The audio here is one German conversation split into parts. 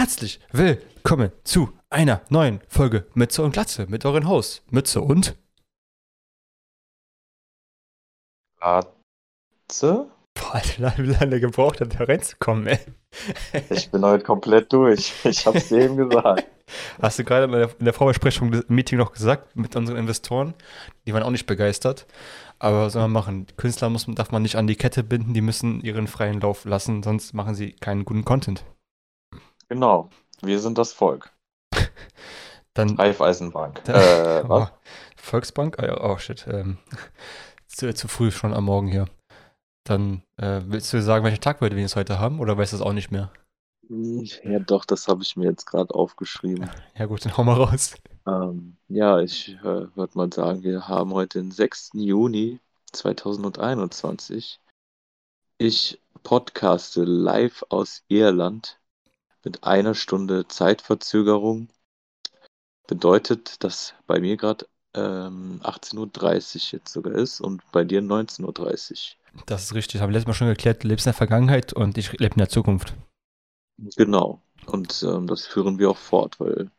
herzlich willkommen zu einer neuen Folge Mütze und Glatze mit euren Hosts Mütze und Glatze? Boah, Alter, wie lange gebraucht hat, da reinzukommen, ey. Ich bin heute komplett durch. Ich hab's dir eben gesagt. Hast du gerade in der, in der Vorbesprechung des Meeting noch gesagt mit unseren Investoren? Die waren auch nicht begeistert. Aber was soll man machen? Künstler muss, darf man nicht an die Kette binden, die müssen ihren freien Lauf lassen, sonst machen sie keinen guten Content. Genau. Wir sind das Volk. Dann, Raiffeisenbank. dann Äh, was? oh, Volksbank? Ah, Oh, shit. Ähm, zu, zu früh schon am Morgen hier. Dann äh, willst du sagen, welcher Tag wir jetzt heute haben oder weißt du es auch nicht mehr? Ja, doch, das habe ich mir jetzt gerade aufgeschrieben. Ja gut, dann hau mal raus. Ähm, ja, ich äh, würde mal sagen, wir haben heute den 6. Juni 2021. Ich podcaste live aus Irland mit einer Stunde Zeitverzögerung. Bedeutet, dass bei mir gerade ähm, 18.30 Uhr jetzt sogar ist und bei dir 19.30 Uhr. Das ist richtig. Haben wir letztes Mal schon geklärt, du lebst in der Vergangenheit und ich lebe in der Zukunft. Genau. Und ähm, das führen wir auch fort, weil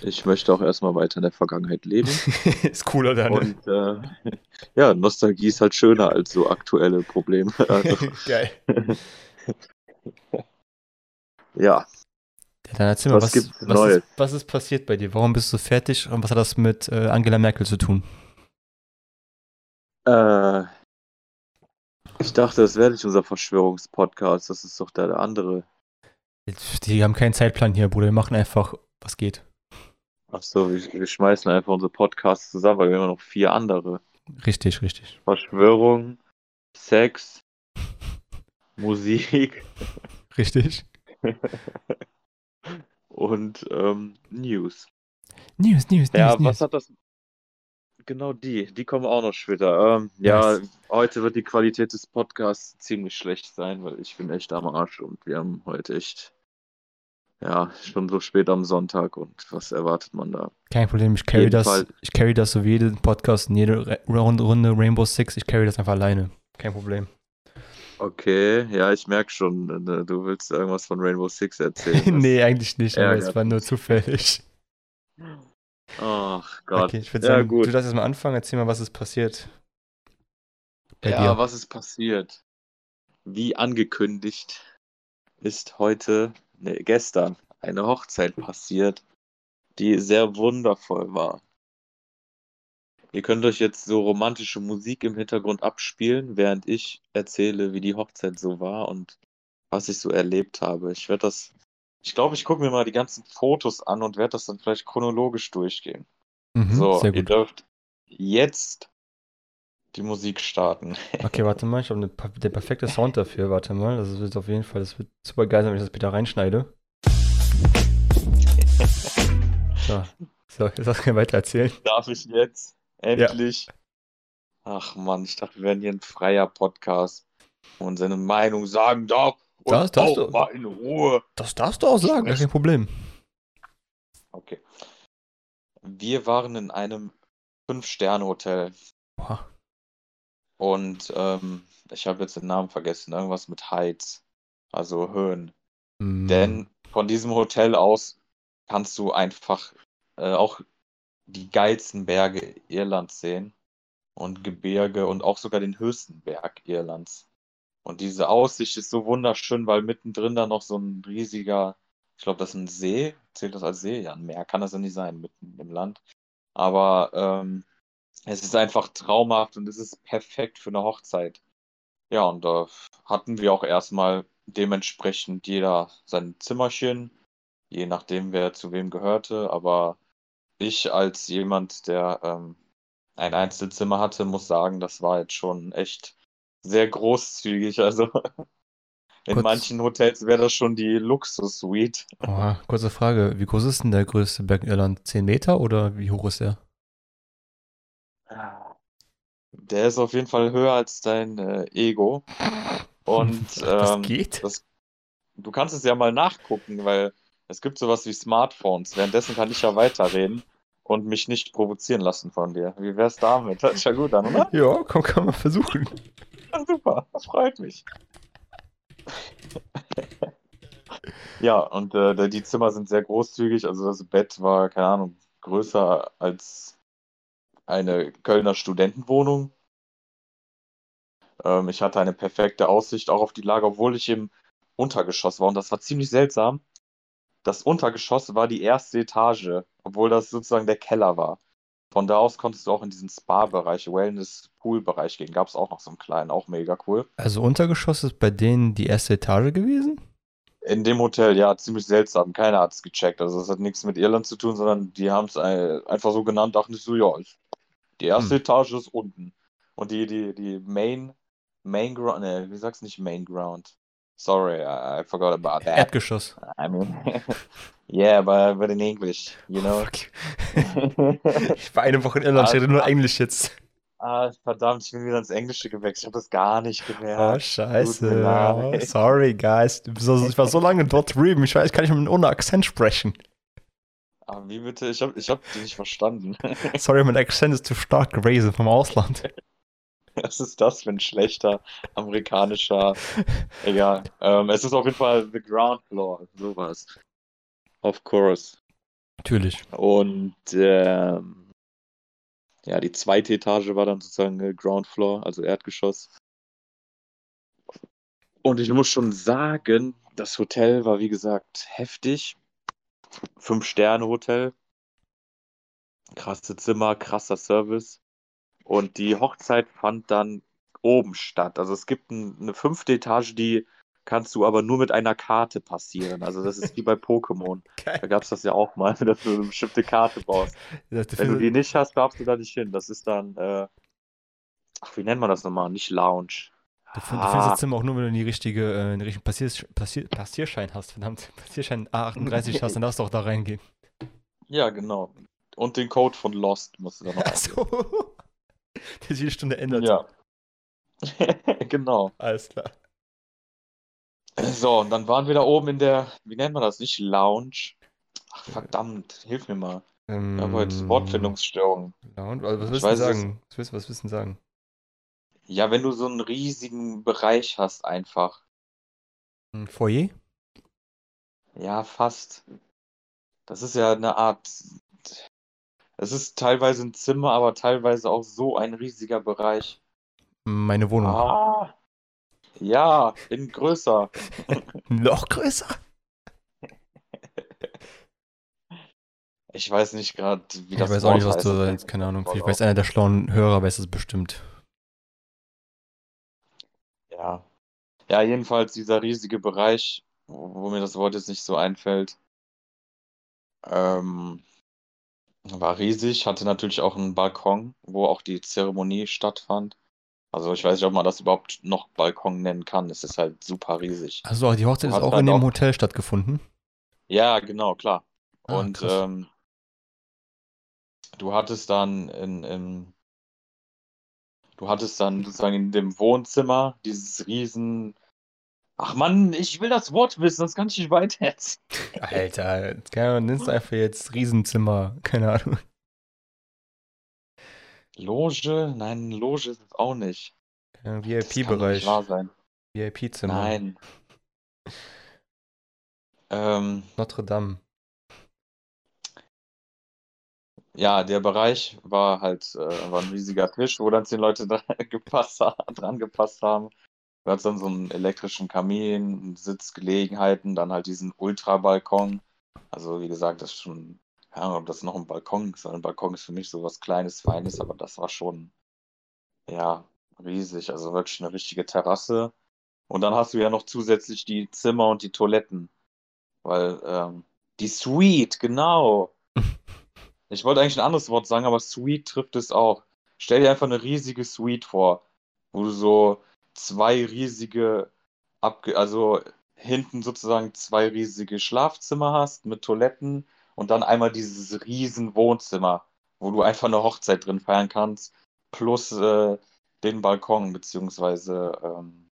ich möchte auch erstmal weiter in der Vergangenheit leben. ist cooler dann. Und äh, ja, Nostalgie ist halt schöner als so aktuelle Probleme. Also, Geil. Ja, Ja, Dann erzähl mal, Was was, gibt's was, Neues? ist, was ist passiert bei dir? Warum bist du fertig und was hat das mit äh, Angela Merkel zu tun? äh, ich dachte, das wäre nicht unser Verschwörungspodcast. Das ist doch der, der andere. Die haben keinen Zeitplan hier, Bruder. Wir machen einfach, was geht. Achso, wir, wir schmeißen einfach unsere Podcasts zusammen, weil wir haben noch vier andere. Richtig, richtig. Verschwörung, Sex, Musik Richtig. Und ähm, News. News, News, Ja, News, News. was hat das? Genau die, die kommen auch noch später. Ähm, ja, Nice. heute wird die Qualität des Podcasts ziemlich schlecht sein, weil ich bin echt am Arsch und wir haben heute echt, ja, schon so spät am Sonntag und was erwartet man da? Kein Problem, ich carry das, Fall. ich carry das so wie jeden Podcast und jede Runde Rainbow Six, ich carry das einfach alleine. Kein Problem. Okay, ja, ich merke schon, äh, du willst irgendwas von Rainbow Six erzählen. Nee, eigentlich nicht, aber es war nur zufällig. Ach Gott. Okay, ich würde Ja, sagen, gut. du darfst jetzt mal anfangen, erzähl mal, was ist passiert. Ja, dir. was ist passiert? Wie angekündigt ist heute, ne, gestern eine Hochzeit passiert, die sehr wundervoll war. Ihr könnt euch jetzt so romantische Musik im Hintergrund abspielen, während ich erzähle, wie die Hochzeit so war und was ich so erlebt habe. Ich werde das, ich glaube, ich gucke mir mal die ganzen Fotos an und werde das dann vielleicht chronologisch durchgehen. Mhm, So, ihr dürft jetzt die Musik starten. Okay, warte mal, ich habe eine, der perfekte Sound dafür. Warte mal, das wird auf jeden Fall, das wird super geil sein, wenn ich das später reinschneide. So, so jetzt darfst du mir weiter erzählen. Darf ich jetzt endlich? Ach Mann, ich dachte, wir wären hier ein freier Podcast und seine Meinung sagen darf und Das darfst auch du. mal in Ruhe. Das darfst du auch sagen, gar kein Problem. Okay. Wir waren in einem Fünf-Sterne-Hotel und ähm, ich habe jetzt den Namen vergessen, irgendwas mit Heights, also Höhen. Hm, Denn von diesem Hotel aus kannst du einfach äh, auch die geilsten Berge Irlands sehen und Gebirge und auch sogar den höchsten Berg Irlands. Und diese Aussicht ist so wunderschön, weil mittendrin da noch so ein riesiger, ich glaube, das ist ein See. Zählt das als See? Ja, ein Meer kann das ja nicht sein, mitten im Land. Aber ähm, es ist einfach traumhaft und es ist perfekt für eine Hochzeit. Ja, und da hatten wir auch erstmal dementsprechend jeder sein Zimmerchen, je nachdem, wer zu wem gehörte. Aber ich als jemand, der ähm, ein Einzelzimmer hatte, muss sagen, das war jetzt schon echt sehr großzügig. Also in Kurz- manchen Hotels wäre das schon die Luxus-Suite. Oha, kurze Frage, wie groß ist denn der größte Berg in Irland? 10 Meter oder wie hoch ist der? Der ist auf jeden Fall höher als dein äh, Ego. Und das ähm, geht? das, du kannst es ja mal nachgucken, weil es gibt sowas wie Smartphones. Währenddessen kann ich ja weiterreden und mich nicht provozieren lassen von dir. Wie wär's damit? Hört sich ja gut an, oder? Ja, komm, kann man versuchen. Ja, super, das freut mich. Ja, und äh, die Zimmer sind sehr großzügig. Also das Bett war, keine Ahnung, größer als eine Kölner Studentenwohnung. Ähm, ich hatte eine perfekte Aussicht auch auf die Lage, obwohl ich im Untergeschoss war. Und das war ziemlich seltsam. Das Untergeschoss war die erste Etage, obwohl das sozusagen der Keller war. Von da aus konntest du auch in diesen Spa-Bereich, Wellness-Pool-Bereich gehen. Gab es auch noch so einen kleinen, auch mega cool. Also Untergeschoss ist bei denen die erste Etage gewesen? In dem Hotel, ja, ziemlich seltsam. Keiner hat es gecheckt. Also es hat nichts mit Irland zu tun, sondern die haben es einfach so genannt, dachten so, ja, die erste hm. Etage ist unten. Und die, die, die Main, Main Ground, ne, wie sagst du nicht Main Ground? Sorry, I, I forgot about that. Erdgeschoss. I mean, yeah, but, but in English, you know. ich war eine Woche in Irland, ich rede nur Englisch jetzt. Ah, verdammt, ich bin wieder ins Englische gewechselt. Ich habe das gar nicht gemerkt. Oh, scheiße. Oh, sorry, guys. Ich war so lange dort drüben. Ich weiß, kann ich mit ohne Akzent sprechen. Aber wie bitte? Ich habe ich hab dich nicht verstanden. sorry, mein Akzent ist zu stark gewesen vom Ausland. Was ist das für ein schlechter amerikanischer. Egal. Ähm, es ist auf jeden Fall The Ground Floor, sowas. Of course. Natürlich. Und ähm, ja, die zweite Etage war dann sozusagen äh, Ground Floor, also Erdgeschoss. Und ich muss schon sagen, das Hotel war wie gesagt heftig. Fünf-Sterne-Hotel. Krasse Zimmer, krasser Service. Und die Hochzeit fand dann oben statt. Also es gibt ein, eine fünfte Etage, die kannst du aber nur mit einer Karte passieren. Also das ist wie bei Pokémon. Da gab es das ja auch mal, dass du eine bestimmte Karte baust. Wenn du die nicht hast, darfst du da nicht hin. Das ist dann, äh, ach, wie nennt man das nochmal? Nicht Lounge. Du, ah. du findest das Zimmer auch nur, wenn du die richtige, äh, den richtigen Passier, Passier, Passierschein hast, verdammt. Passierschein A38 hast, dann darfst du auch da reingehen. Ja, genau. Und den Code von Lost musst du dann noch. Ach so. Der jede Stunde ändert. Ja. genau. Alles klar. So, und dann waren wir da oben in der, wie nennt man das? Nicht Lounge. Ach, verdammt, hilf mir mal. Ähm, ich habe heute Wortfindungsstörungen. Lounge? Also, was willst du sagen? Was willst, was willst du sagen? Ja, wenn du so einen riesigen Bereich hast, einfach. Ein Foyer? Ja, fast. Das ist ja eine Art. Es ist teilweise ein Zimmer, aber teilweise auch so ein riesiger Bereich. Meine Wohnung. Ah, ja, in größer. Noch größer? Ich weiß nicht gerade, wie das Ich weiß auch nicht, was du sagst. Keine Ahnung. Ich weiß, einer der schlauen Hörer weiß es bestimmt. Ja. Ja, jedenfalls dieser riesige Bereich, wo mir das Wort jetzt nicht so einfällt, ähm, war riesig, hatte natürlich auch einen Balkon, wo auch die Zeremonie stattfand. Also ich weiß nicht, ob man das überhaupt noch Balkon nennen kann. Es ist halt super riesig. Also die Hochzeit ist auch halt in dem auch... Hotel stattgefunden? Ja, genau, klar. Ah, Und ähm, du hattest dann in, in, du hattest dann sozusagen in dem Wohnzimmer dieses riesen Ach Mann, ich will das Wort wissen, sonst kann ich nicht weiter erzählen. Alter, nimmst du einfach jetzt Riesenzimmer, keine Ahnung. Loge? Nein, Loge ist es auch nicht. Ja, VIP-Bereich. VIP-Zimmer. Nein. Ähm, Notre Dame. Ja, der Bereich war halt äh, war ein riesiger Tisch, wo dann zehn Leute dran gepasst, dran gepasst haben. Du hast dann so einen elektrischen Kamin, Sitzgelegenheiten, dann halt diesen Ultrabalkon. Also wie gesagt, das ist schon keine Ahnung, ob das noch ein Balkon ist. Ein Balkon ist für mich so was Kleines, Feines, aber das war schon, ja, riesig. Also wirklich eine richtige Terrasse. Und dann hast du ja noch zusätzlich die Zimmer und die Toiletten. Weil, ähm, die Suite, genau. Ich wollte eigentlich ein anderes Wort sagen, aber Suite trifft es auch. Stell dir einfach eine riesige Suite vor, wo du so zwei riesige, abge also hinten sozusagen zwei riesige Schlafzimmer hast mit Toiletten und dann einmal dieses riesen Wohnzimmer, wo du einfach eine Hochzeit drin feiern kannst, plus äh, den Balkon, beziehungsweise ähm,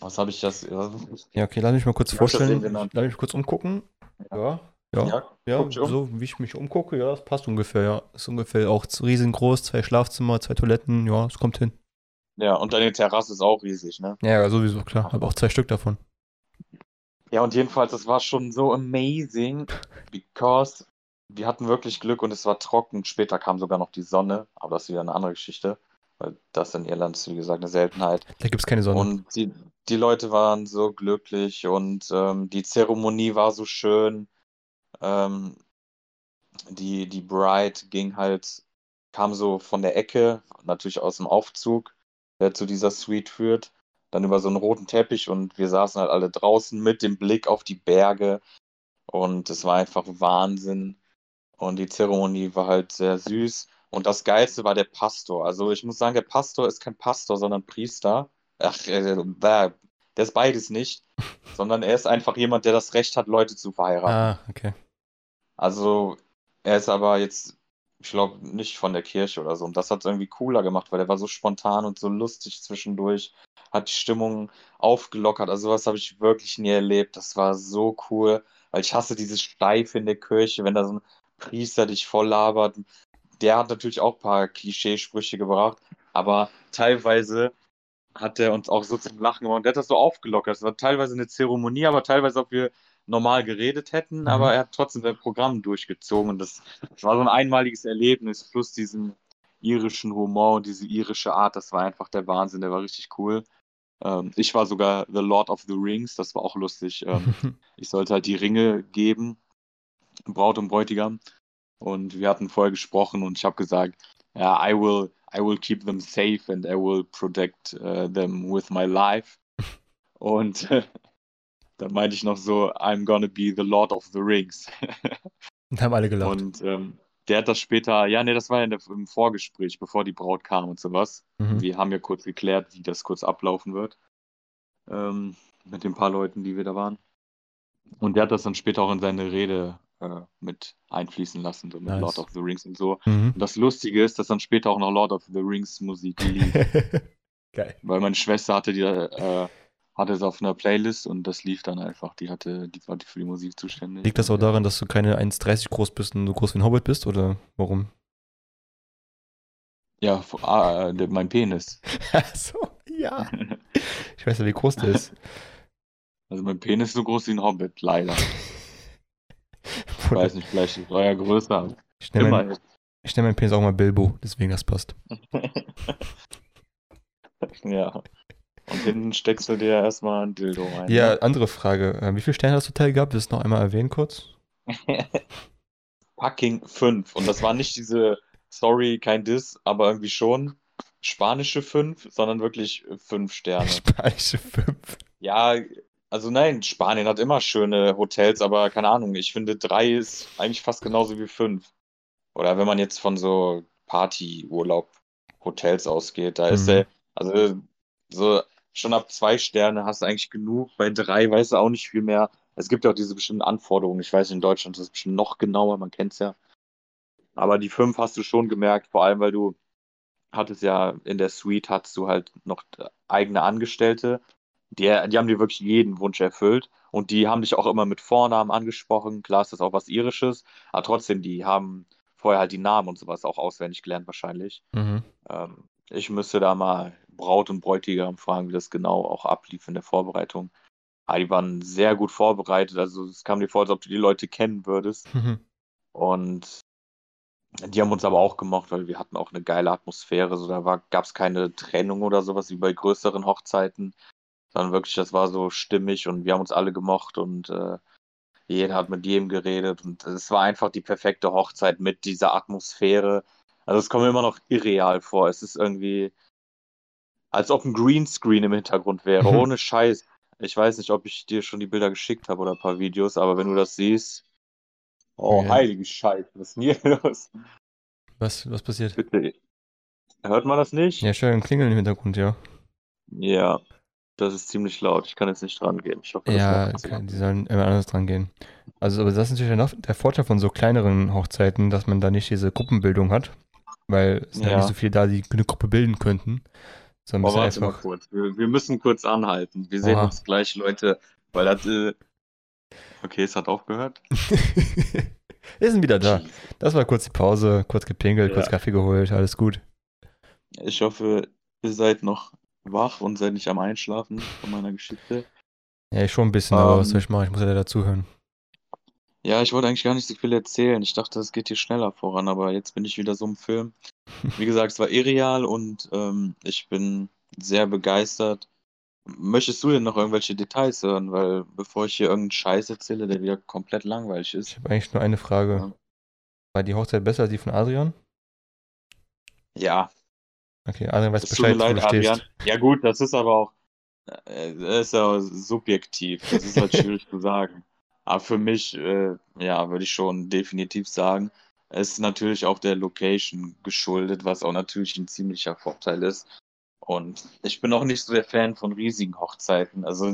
was habe ich das? Ja, okay, lass mich mal kurz vorstellen. Lass mich kurz umgucken. Ja. Ja, ja, ja um. so wie ich mich umgucke, ja, das passt ungefähr, ja. Ist ungefähr auch riesengroß, zwei Schlafzimmer, zwei Toiletten, ja, es kommt hin. Ja, und deine Terrasse ist auch riesig, ne? Ja, sowieso, klar. Habe auch zwei Stück davon. Ja, und jedenfalls, das war schon so amazing, because wir hatten wirklich Glück und es war trocken. Später kam sogar noch die Sonne, aber das ist wieder eine andere Geschichte, weil das in Irland ist, wie gesagt, eine Seltenheit. Da gibt es keine Sonne. Und die, die Leute waren so glücklich und ähm, die Zeremonie war so schön. Ähm, die, die Bride ging halt, kam so von der Ecke, natürlich aus dem Aufzug, der zu dieser Suite führt, dann über so einen roten Teppich und wir saßen halt alle draußen mit dem Blick auf die Berge und es war einfach Wahnsinn. Und die Zeremonie war halt sehr süß. Und das Geilste war der Pastor. Also ich muss sagen, der Pastor ist kein Pastor, sondern Priester. Ach, äh, der ist beides nicht, sondern er ist einfach jemand, der das Recht hat, Leute zu verheiraten. Ah, okay. Also er ist aber jetzt, ich glaube, nicht von der Kirche oder so. Und das hat es irgendwie cooler gemacht, weil er war so spontan und so lustig zwischendurch, hat die Stimmung aufgelockert. Also was habe ich wirklich nie erlebt. Das war so cool, weil ich hasse dieses Steif in der Kirche, wenn da so ein Priester dich voll labert. Der hat natürlich auch ein paar Klischeesprüche gebracht, aber teilweise hat er uns auch so zum Lachen gemacht. Der hat das so aufgelockert. Es war teilweise eine Zeremonie, aber teilweise, ob wir normal geredet hätten, Mhm. aber er hat trotzdem sein Programm durchgezogen. Und das, das war so ein einmaliges Erlebnis, plus diesen irischen Humor und diese irische Art. Das war einfach der Wahnsinn. Der war richtig cool. Ähm, ich war sogar The Lord of the Rings. Das war auch lustig. Ähm, ich sollte halt die Ringe geben, Braut und Bräutigam. Und wir hatten vorher gesprochen und ich habe gesagt, ja, I will, I will keep them safe and I will protect uh, them with my life. Und dann meinte ich noch so, I'm gonna be the Lord of the Rings. Und haben alle gelacht. Und ähm, der hat das später, ja, nee, das war ja der, im Vorgespräch, bevor die Braut kam und sowas. Mhm. Wir haben ja kurz geklärt, wie das kurz ablaufen wird. Ähm, mit den paar Leuten, die wir da waren. Und der hat das dann später auch in seine Rede äh, mit einfließen lassen, so mit Nice. Lord of the Rings und so. Mhm. Und das Lustige ist, dass dann später auch noch Lord of the Rings Musik lief. Geil. weil meine Schwester hatte die, äh, hatte es auf einer Playlist und das lief dann einfach. Die hatte, die war für die Musik zuständig. Liegt das auch daran, dass du keine 1,30 groß bist und so groß wie ein Hobbit bist? Oder warum? Ja, ah, äh, mein Penis. Achso, ja. Ich weiß ja, wie groß der ist. Also mein Penis ist so groß wie ein Hobbit, leider. Ich weiß nicht, vielleicht ist euer größer. Ich nenne Immer. ich nenn meinen Penis auch mal Bilbo, deswegen das passt. ja. Und hinten steckst du dir erstmal ein Dildo rein. Ja, andere Frage. Äh, Wie viele Sterne hat das Hotel gehabt? Willst du es noch einmal erwähnen kurz? Fucking fünf. Und das war nicht diese, sorry, kein Diss, aber irgendwie schon spanische fünf, sondern wirklich fünf Sterne. Spanische 5. Ja, also nein, Spanien hat immer schöne Hotels, aber keine Ahnung, ich finde drei ist eigentlich fast genauso wie fünf. Oder wenn man jetzt von so Partyurlaub Hotels ausgeht, da ist Mhm. der, also so schon ab zwei Sterne hast du eigentlich genug, bei drei weißt du auch nicht viel mehr. Es gibt ja auch diese bestimmten Anforderungen. Ich weiß, in Deutschland ist das bestimmt noch genauer, man kennt es ja. Aber die fünf hast du schon gemerkt, vor allem weil du hattest ja in der Suite hattest du halt noch eigene Angestellte, die, die haben dir wirklich jeden Wunsch erfüllt und die haben dich auch immer mit Vornamen angesprochen. Klar ist das auch was Irisches, aber trotzdem, die haben vorher halt die Namen und sowas auch auswendig gelernt wahrscheinlich. Mhm. Ähm, ich müsste da mal Braut und Bräutigam fragen, wie das genau auch ablief in der Vorbereitung. Aber die waren sehr gut vorbereitet, also es kam dir vor, als ob du die Leute kennen würdest. Mhm. Und die haben uns aber auch gemocht, weil wir hatten auch eine geile Atmosphäre. So, da gab es keine Trennung oder sowas wie bei größeren Hochzeiten, sondern wirklich, das war so stimmig und wir haben uns alle gemocht und äh, jeder hat mit jedem geredet und es war einfach die perfekte Hochzeit mit dieser Atmosphäre. Also es kommt mir immer noch irreal vor. Es ist irgendwie, als ob ein Greenscreen im Hintergrund wäre, Mhm. ohne Scheiß. Ich weiß nicht, ob ich dir schon die Bilder geschickt habe oder ein paar Videos, aber wenn du das siehst, oh, Ja. heilige Scheiße, was ist denn hier los? Was, was passiert? Bitte. Hört man das nicht? Ja, schön, ein Klingeln im Hintergrund, ja. Ja, das ist ziemlich laut. Ich kann jetzt nicht dran gehen. Ich hoffe, das Ja, okay, die sollen immer anders dran gehen. Also, aber das ist natürlich noch der Vorteil von so kleineren Hochzeiten, dass man da nicht diese Gruppenbildung hat, weil es sind ja Ja. nicht so viele da, die eine Gruppe bilden könnten. Aber ein warte mal kurz. Wir, wir müssen kurz anhalten. Wir sehen Oha. uns gleich, Leute, weil das. Äh... Okay, es hat aufgehört. Wir sind wieder da. Das war kurz die Pause, kurz gepinkelt, kurz Ja. Kaffee geholt, alles gut. Ich hoffe, ihr seid noch wach und seid nicht am Einschlafen von meiner Geschichte. Ja, ich schon ein bisschen, aber was Ähm, soll ich machen? Ich muss ja dazuhören. Ja, ich wollte eigentlich gar nicht so viel erzählen. Ich dachte, es geht hier schneller voran, aber jetzt bin ich wieder so im Film. Wie gesagt, es war irreal und ähm, ich bin sehr begeistert. Möchtest du denn noch irgendwelche Details hören? Weil bevor ich hier irgendeinen Scheiß erzähle, der wieder komplett langweilig Ich ist. habe eigentlich nur eine Frage. Ja. War die Hochzeit besser als die von Adrian? Ja, Okay, Adrian weiß mir Bescheid, wo leid, du stehst. Adrian. Ja gut, das ist aber auch, äh, das ist ja subjektiv. Das ist halt schwierig zu sagen. Aber für mich, äh, ja, würde ich schon definitiv sagen, ist natürlich auch der Location geschuldet, was auch natürlich ein ziemlicher Vorteil ist. Und ich bin auch nicht so der Fan von riesigen Hochzeiten. Also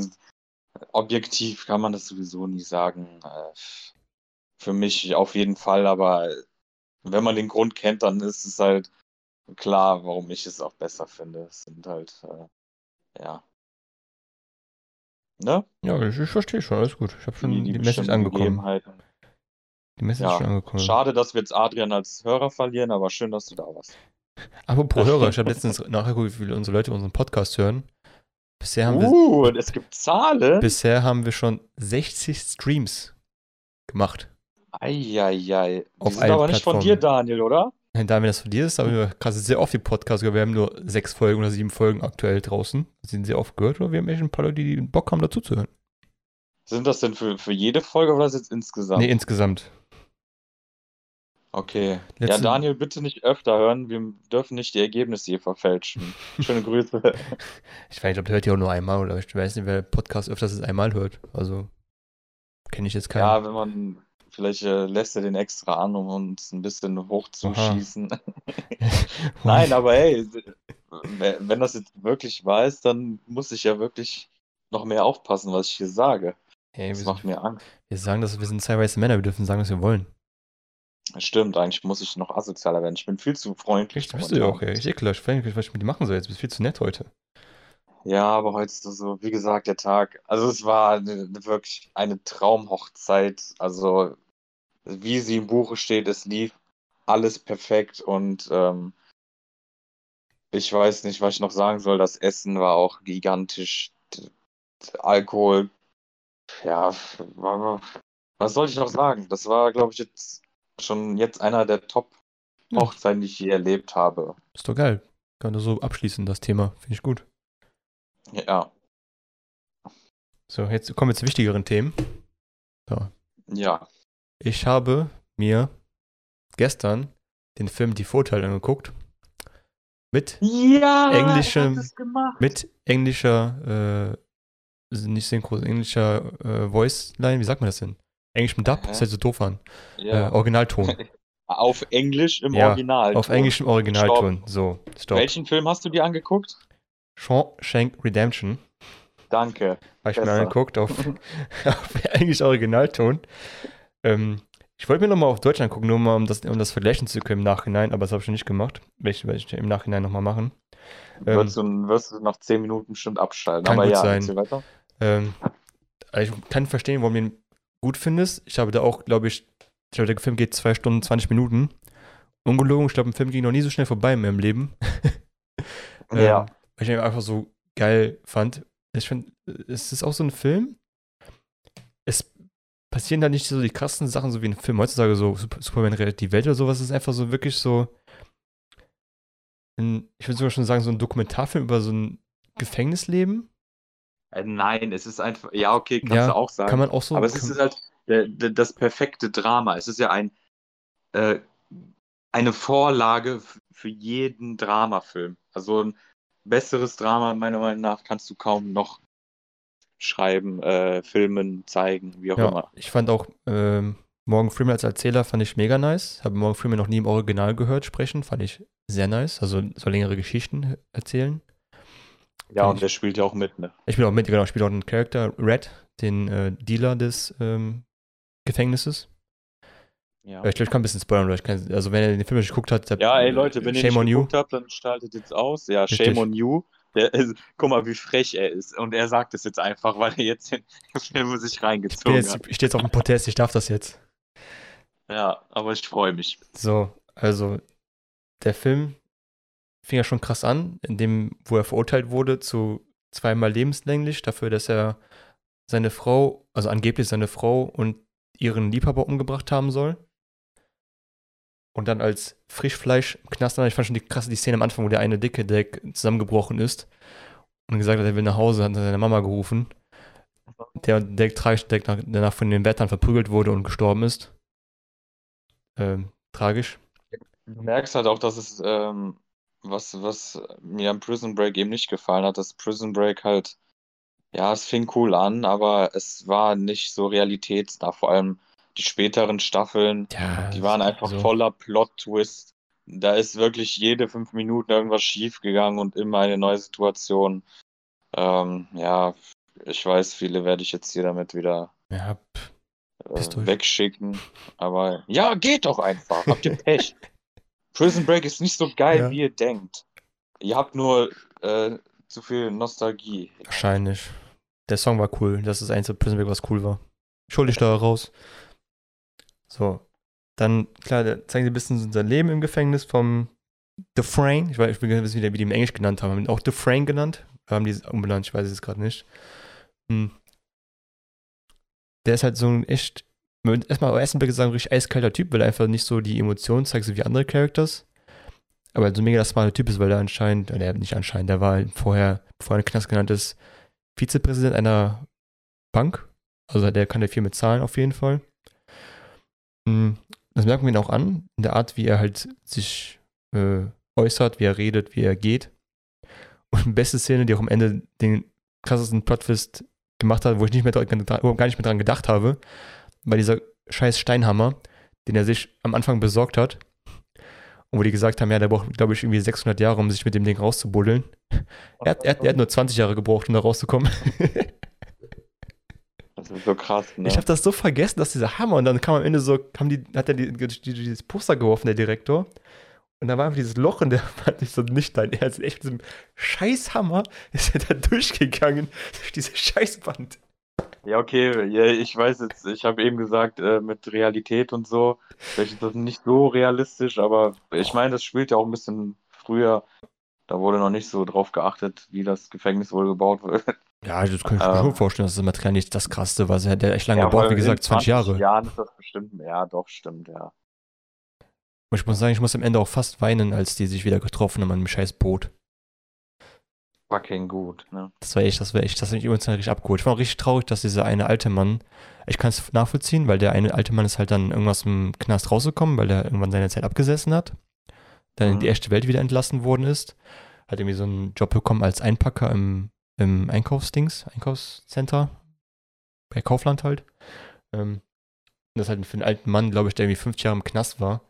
objektiv kann man das sowieso nie sagen. Äh, Für mich auf jeden Fall, aber wenn man den Grund kennt, dann ist es halt klar, warum ich es auch besser finde. Es sind halt, äh, ja. Ne? Ja, ich, ich verstehe schon, alles gut. Ich habe schon die, Message bestimmten angekommen. Die Message Ja, ist schon angekommen. Schade, dass wir jetzt Adrian als Hörer verlieren, aber schön, dass du da warst. Apropos Hörer, ich habe letztens nachgeguckt, wie viele unsere Leute unseren Podcast hören. Bisher haben, wir, Uh, und es gibt Zahlen. bisher haben wir schon 60 Streams gemacht. Eieiei. Die Auf sind allen aber nicht von dir. Daniel, oder? Nein, Da mir das von dir ist, haben wir gerade sehr oft die Podcasts gehört. Wir haben nur sechs Folgen oder sieben Folgen aktuell draußen. Die sind sehr oft gehört, aber wir haben echt ein paar Leute, die Bock haben, dazu zu hören. Sind das denn für, für jede Folge oder ist das jetzt insgesamt? Nee, insgesamt. Okay. Ja, Letzte- Daniel, bitte nicht öfter hören. Wir dürfen nicht die Ergebnisse hier verfälschen. Schöne Grüße. Ich weiß nicht, ob der hört ja auch nur einmal oder ich weiß nicht, wer Podcast öfters als einmal hört. Also kenne ich jetzt keinen. Ja, wenn man, vielleicht äh, lässt er den extra an, um uns ein bisschen hochzuschießen. Nein, aber hey, wenn das jetzt wirklich wahr ist, dann muss ich ja wirklich noch mehr aufpassen, was ich hier sage. Hey, Das macht mir Angst. wir sagen, dass wir sind zwei weiße Männer, wir dürfen sagen, was wir wollen. Stimmt, eigentlich muss ich noch asozialer werden. Ich bin viel zu freundlich. Richtig, bist du ja auch, ey. Ich ekel, ich weiß was ich mit dir machen soll jetzt. Du bist viel zu nett heute. Ja, aber heute ist so, wie gesagt, der Tag. Also es war eine, wirklich eine Traumhochzeit. Also wie sie im Buche steht, es lief alles perfekt und ähm, ich weiß nicht, was ich noch sagen soll. Das Essen war auch gigantisch. Alkohol, ja, was soll ich noch sagen? Das war, glaube ich, jetzt schon jetzt einer der Top-Hochzeiten, die ich je erlebt habe. Ist doch geil. Kann das so abschließen, das Thema. Finde ich gut. Ja, So, jetzt kommen wir zu wichtigeren Themen. So. ja. Ich habe mir gestern den Film Die Vorteile angeguckt. Mit, Ja, Englische- hat es gemacht. mit englischer, äh, nicht synchron, englischer äh, Voice-Line. Wie sagt man das denn? Englisch mit Dub, ist halt so doof an. Ja. Äh, Originalton. Auf Englisch im Ja, Original. Auf englischem Originalton. So, stopp. Welchen Film hast du dir angeguckt? Shawshank Redemption. Danke. Habe ich mir Besser. angeguckt auf, auf englisch Originalton. Ähm, ich wollte mir nochmal auf Deutsch angucken, nur mal, um das, um das vergleichen zu können im Nachhinein, aber das habe ich schon nicht gemacht. Werde ich, werde ich im Nachhinein nochmal machen. Ähm, wirst, du, wirst du nach 10 Minuten bestimmt abschalten. Kann Aber gut ja, sein. ähm, also ich kann verstehen, warum ihn gut findest. Ich habe da auch, glaube ich, ich glaube, der Film geht 2 Stunden, 20 Minuten. Ungelogen, ich glaube, ein Film ging noch nie so schnell vorbei in meinem Leben. Ähm, Ja. Weil ich ihn einfach so geil fand. Ich finde, es ist auch so ein Film. Es passieren da nicht so die krassen Sachen, so wie in Film heutzutage, so Sup- Superman rettet die Welt oder sowas. Es ist einfach so wirklich so. Ein, ich würde sogar schon sagen, so ein Dokumentarfilm über so ein Gefängnisleben. Äh, Nein, es ist einfach. Ja, okay, kannst Ja, du auch sagen. Kann man auch so. Aber es ist halt der, der, das perfekte Drama. Es ist ja ein, äh, eine Vorlage für jeden Dramafilm. Also ein besseres Drama, meiner Meinung nach, kannst du kaum noch schreiben, äh, filmen, zeigen, wie auch ja, immer. ich fand auch ähm, Morgan Freeman als Erzähler fand ich mega nice. Habe Morgan Freeman noch nie im Original gehört sprechen, fand ich sehr nice. Also soll längere Geschichten erzählen. Ja, und ich- der spielt ja auch mit, ne? Ich spiele auch mit, genau, ich spiele auch einen Charakter, Red, den äh, Dealer des ähm, Gefängnisses. Ja. Ja. Ich glaube, ich kann ein bisschen spoilern, ich kann, also wenn ihr den Film nicht geguckt habt, Ja, ey Leute, wenn ihr shame nicht on you. geguckt habt, dann schaltet jetzt aus. Ja, Richtig. shame on you. Der ist, guck mal, wie frech er ist. Und er sagt es jetzt einfach, weil er jetzt den Film sich Ich, reingezogen jetzt, hat. ich stehe jetzt auf dem Protest, ich darf das jetzt. Ja, aber ich freue mich. So, also der Film fing ja schon krass an, in dem, wo er verurteilt wurde zu zweimal lebenslänglich, dafür, dass er seine Frau, also angeblich seine Frau und ihren Liebhaber umgebracht haben soll. Und dann als Frischfleisch im Knast, ich fand schon die krasse die Szene am Anfang, wo der eine Dicke, der zusammengebrochen ist und gesagt hat, er will nach Hause, hat seine Mama gerufen. Der, der tragisch der danach von den Wärtern verprügelt wurde und gestorben ist. Ähm, tragisch. Du merkst halt auch, dass es, ähm, was, was mir am Prison Break eben nicht gefallen hat, dass Prison Break halt, ja, es fing cool an, aber es war nicht so realitätsnah. Vor allem die späteren Staffeln, Ja, die waren einfach so. voller Plot-Twist. Da ist wirklich jede fünf Minuten irgendwas schief gegangen und immer eine neue Situation. Ähm, ja, ich weiß, viele werde ich jetzt hier damit wieder Ja, äh, wegschicken. Aber ja, geht doch einfach. Habt ihr Pech. Prison Break ist nicht so geil, Ja. wie ihr denkt. Ihr habt nur äh, zu viel Nostalgie. wahrscheinlich. Der Song war cool. Das ist das einzige Prison Break, was cool war. Schuldigsteuer raus. So. Dann, klar, da zeigen sie ein bisschen sein Leben im Gefängnis vom Dufresne. Ich weiß, ich will nicht wissen, wie die- im Englisch genannt haben. Haben auch Dufresne genannt? Haben die es umbenannt? Ich weiß es gerade nicht. Hm. Der ist halt so ein echt, erstmal ersten Blick sagen, richtig eiskalter Typ, weil er einfach nicht so die Emotionen zeigt, so wie andere Characters. Aber so ein mega smarter Typ ist, weil er anscheinend, er nicht anscheinend, der war vorher, bevor er Knast genannt ist, Vizepräsident einer Bank. Also der kann ja viel mit Zahlen auf jeden Fall. Hm, Das merken wir ihn auch an, in der Art, wie er halt sich äh, äußert, wie er redet, wie er geht. Und die beste Szene, die auch am Ende den krassesten Plotfist gemacht hat, wo ich nicht mehr dran, gar nicht mehr dran gedacht habe, war dieser scheiß Steinhammer, den er sich am Anfang besorgt hat. Und wo die gesagt haben, ja, der braucht, glaube ich, irgendwie 600 Jahre, um sich mit dem Ding rauszubuddeln. Er hat, er, hat, er hat nur 20 Jahre gebraucht, um da rauszukommen. Das ist so krass, ne? Ich habe das so vergessen, dass dieser Hammer und dann kam am Ende so, haben die, hat er die, die, die, dieses Poster geworfen, der Direktor. Und da war einfach dieses Loch und der war nicht so nicht dein Ernst. Echt mit diesem Scheißhammer ist er da durchgegangen durch diese Scheißwand. Ja, okay, ja, ich weiß jetzt, ich habe eben gesagt, äh, mit Realität und so, vielleicht ist das nicht so realistisch, aber ich meine, das spielt ja auch ein bisschen früher. Da wurde noch nicht so drauf geachtet, wie das Gefängnis wohl gebaut wird. Ja, das kann ich mir Ähm. schon vorstellen, dass das Material nicht das krasseste war. Der hat echt lange Ja, gebraucht, wie gesagt, in 20 Jahre. Jahren ist das bestimmt, ja, doch, stimmt, ja. Und ich muss sagen, ich muss am Ende auch fast weinen, als die sich wieder getroffen haben an dem scheiß Boot. Fucking gut, ne? Das war echt, das war echt, das hat mich emotional richtig abgeholt. Ich war auch richtig traurig, dass dieser eine alte Mann, ich kann es nachvollziehen, weil der eine alte Mann ist halt dann irgendwas im Knast rausgekommen, weil er irgendwann seine Zeit abgesessen hat, dann in die Mhm. echte Welt wieder entlassen worden ist, hat irgendwie so einen Job bekommen als Einpacker im, im Einkaufsdings, Einkaufscenter, bei Kaufland halt. Ähm, und das halt für einen alten Mann, glaube ich, der irgendwie 50 Jahre im Knast war,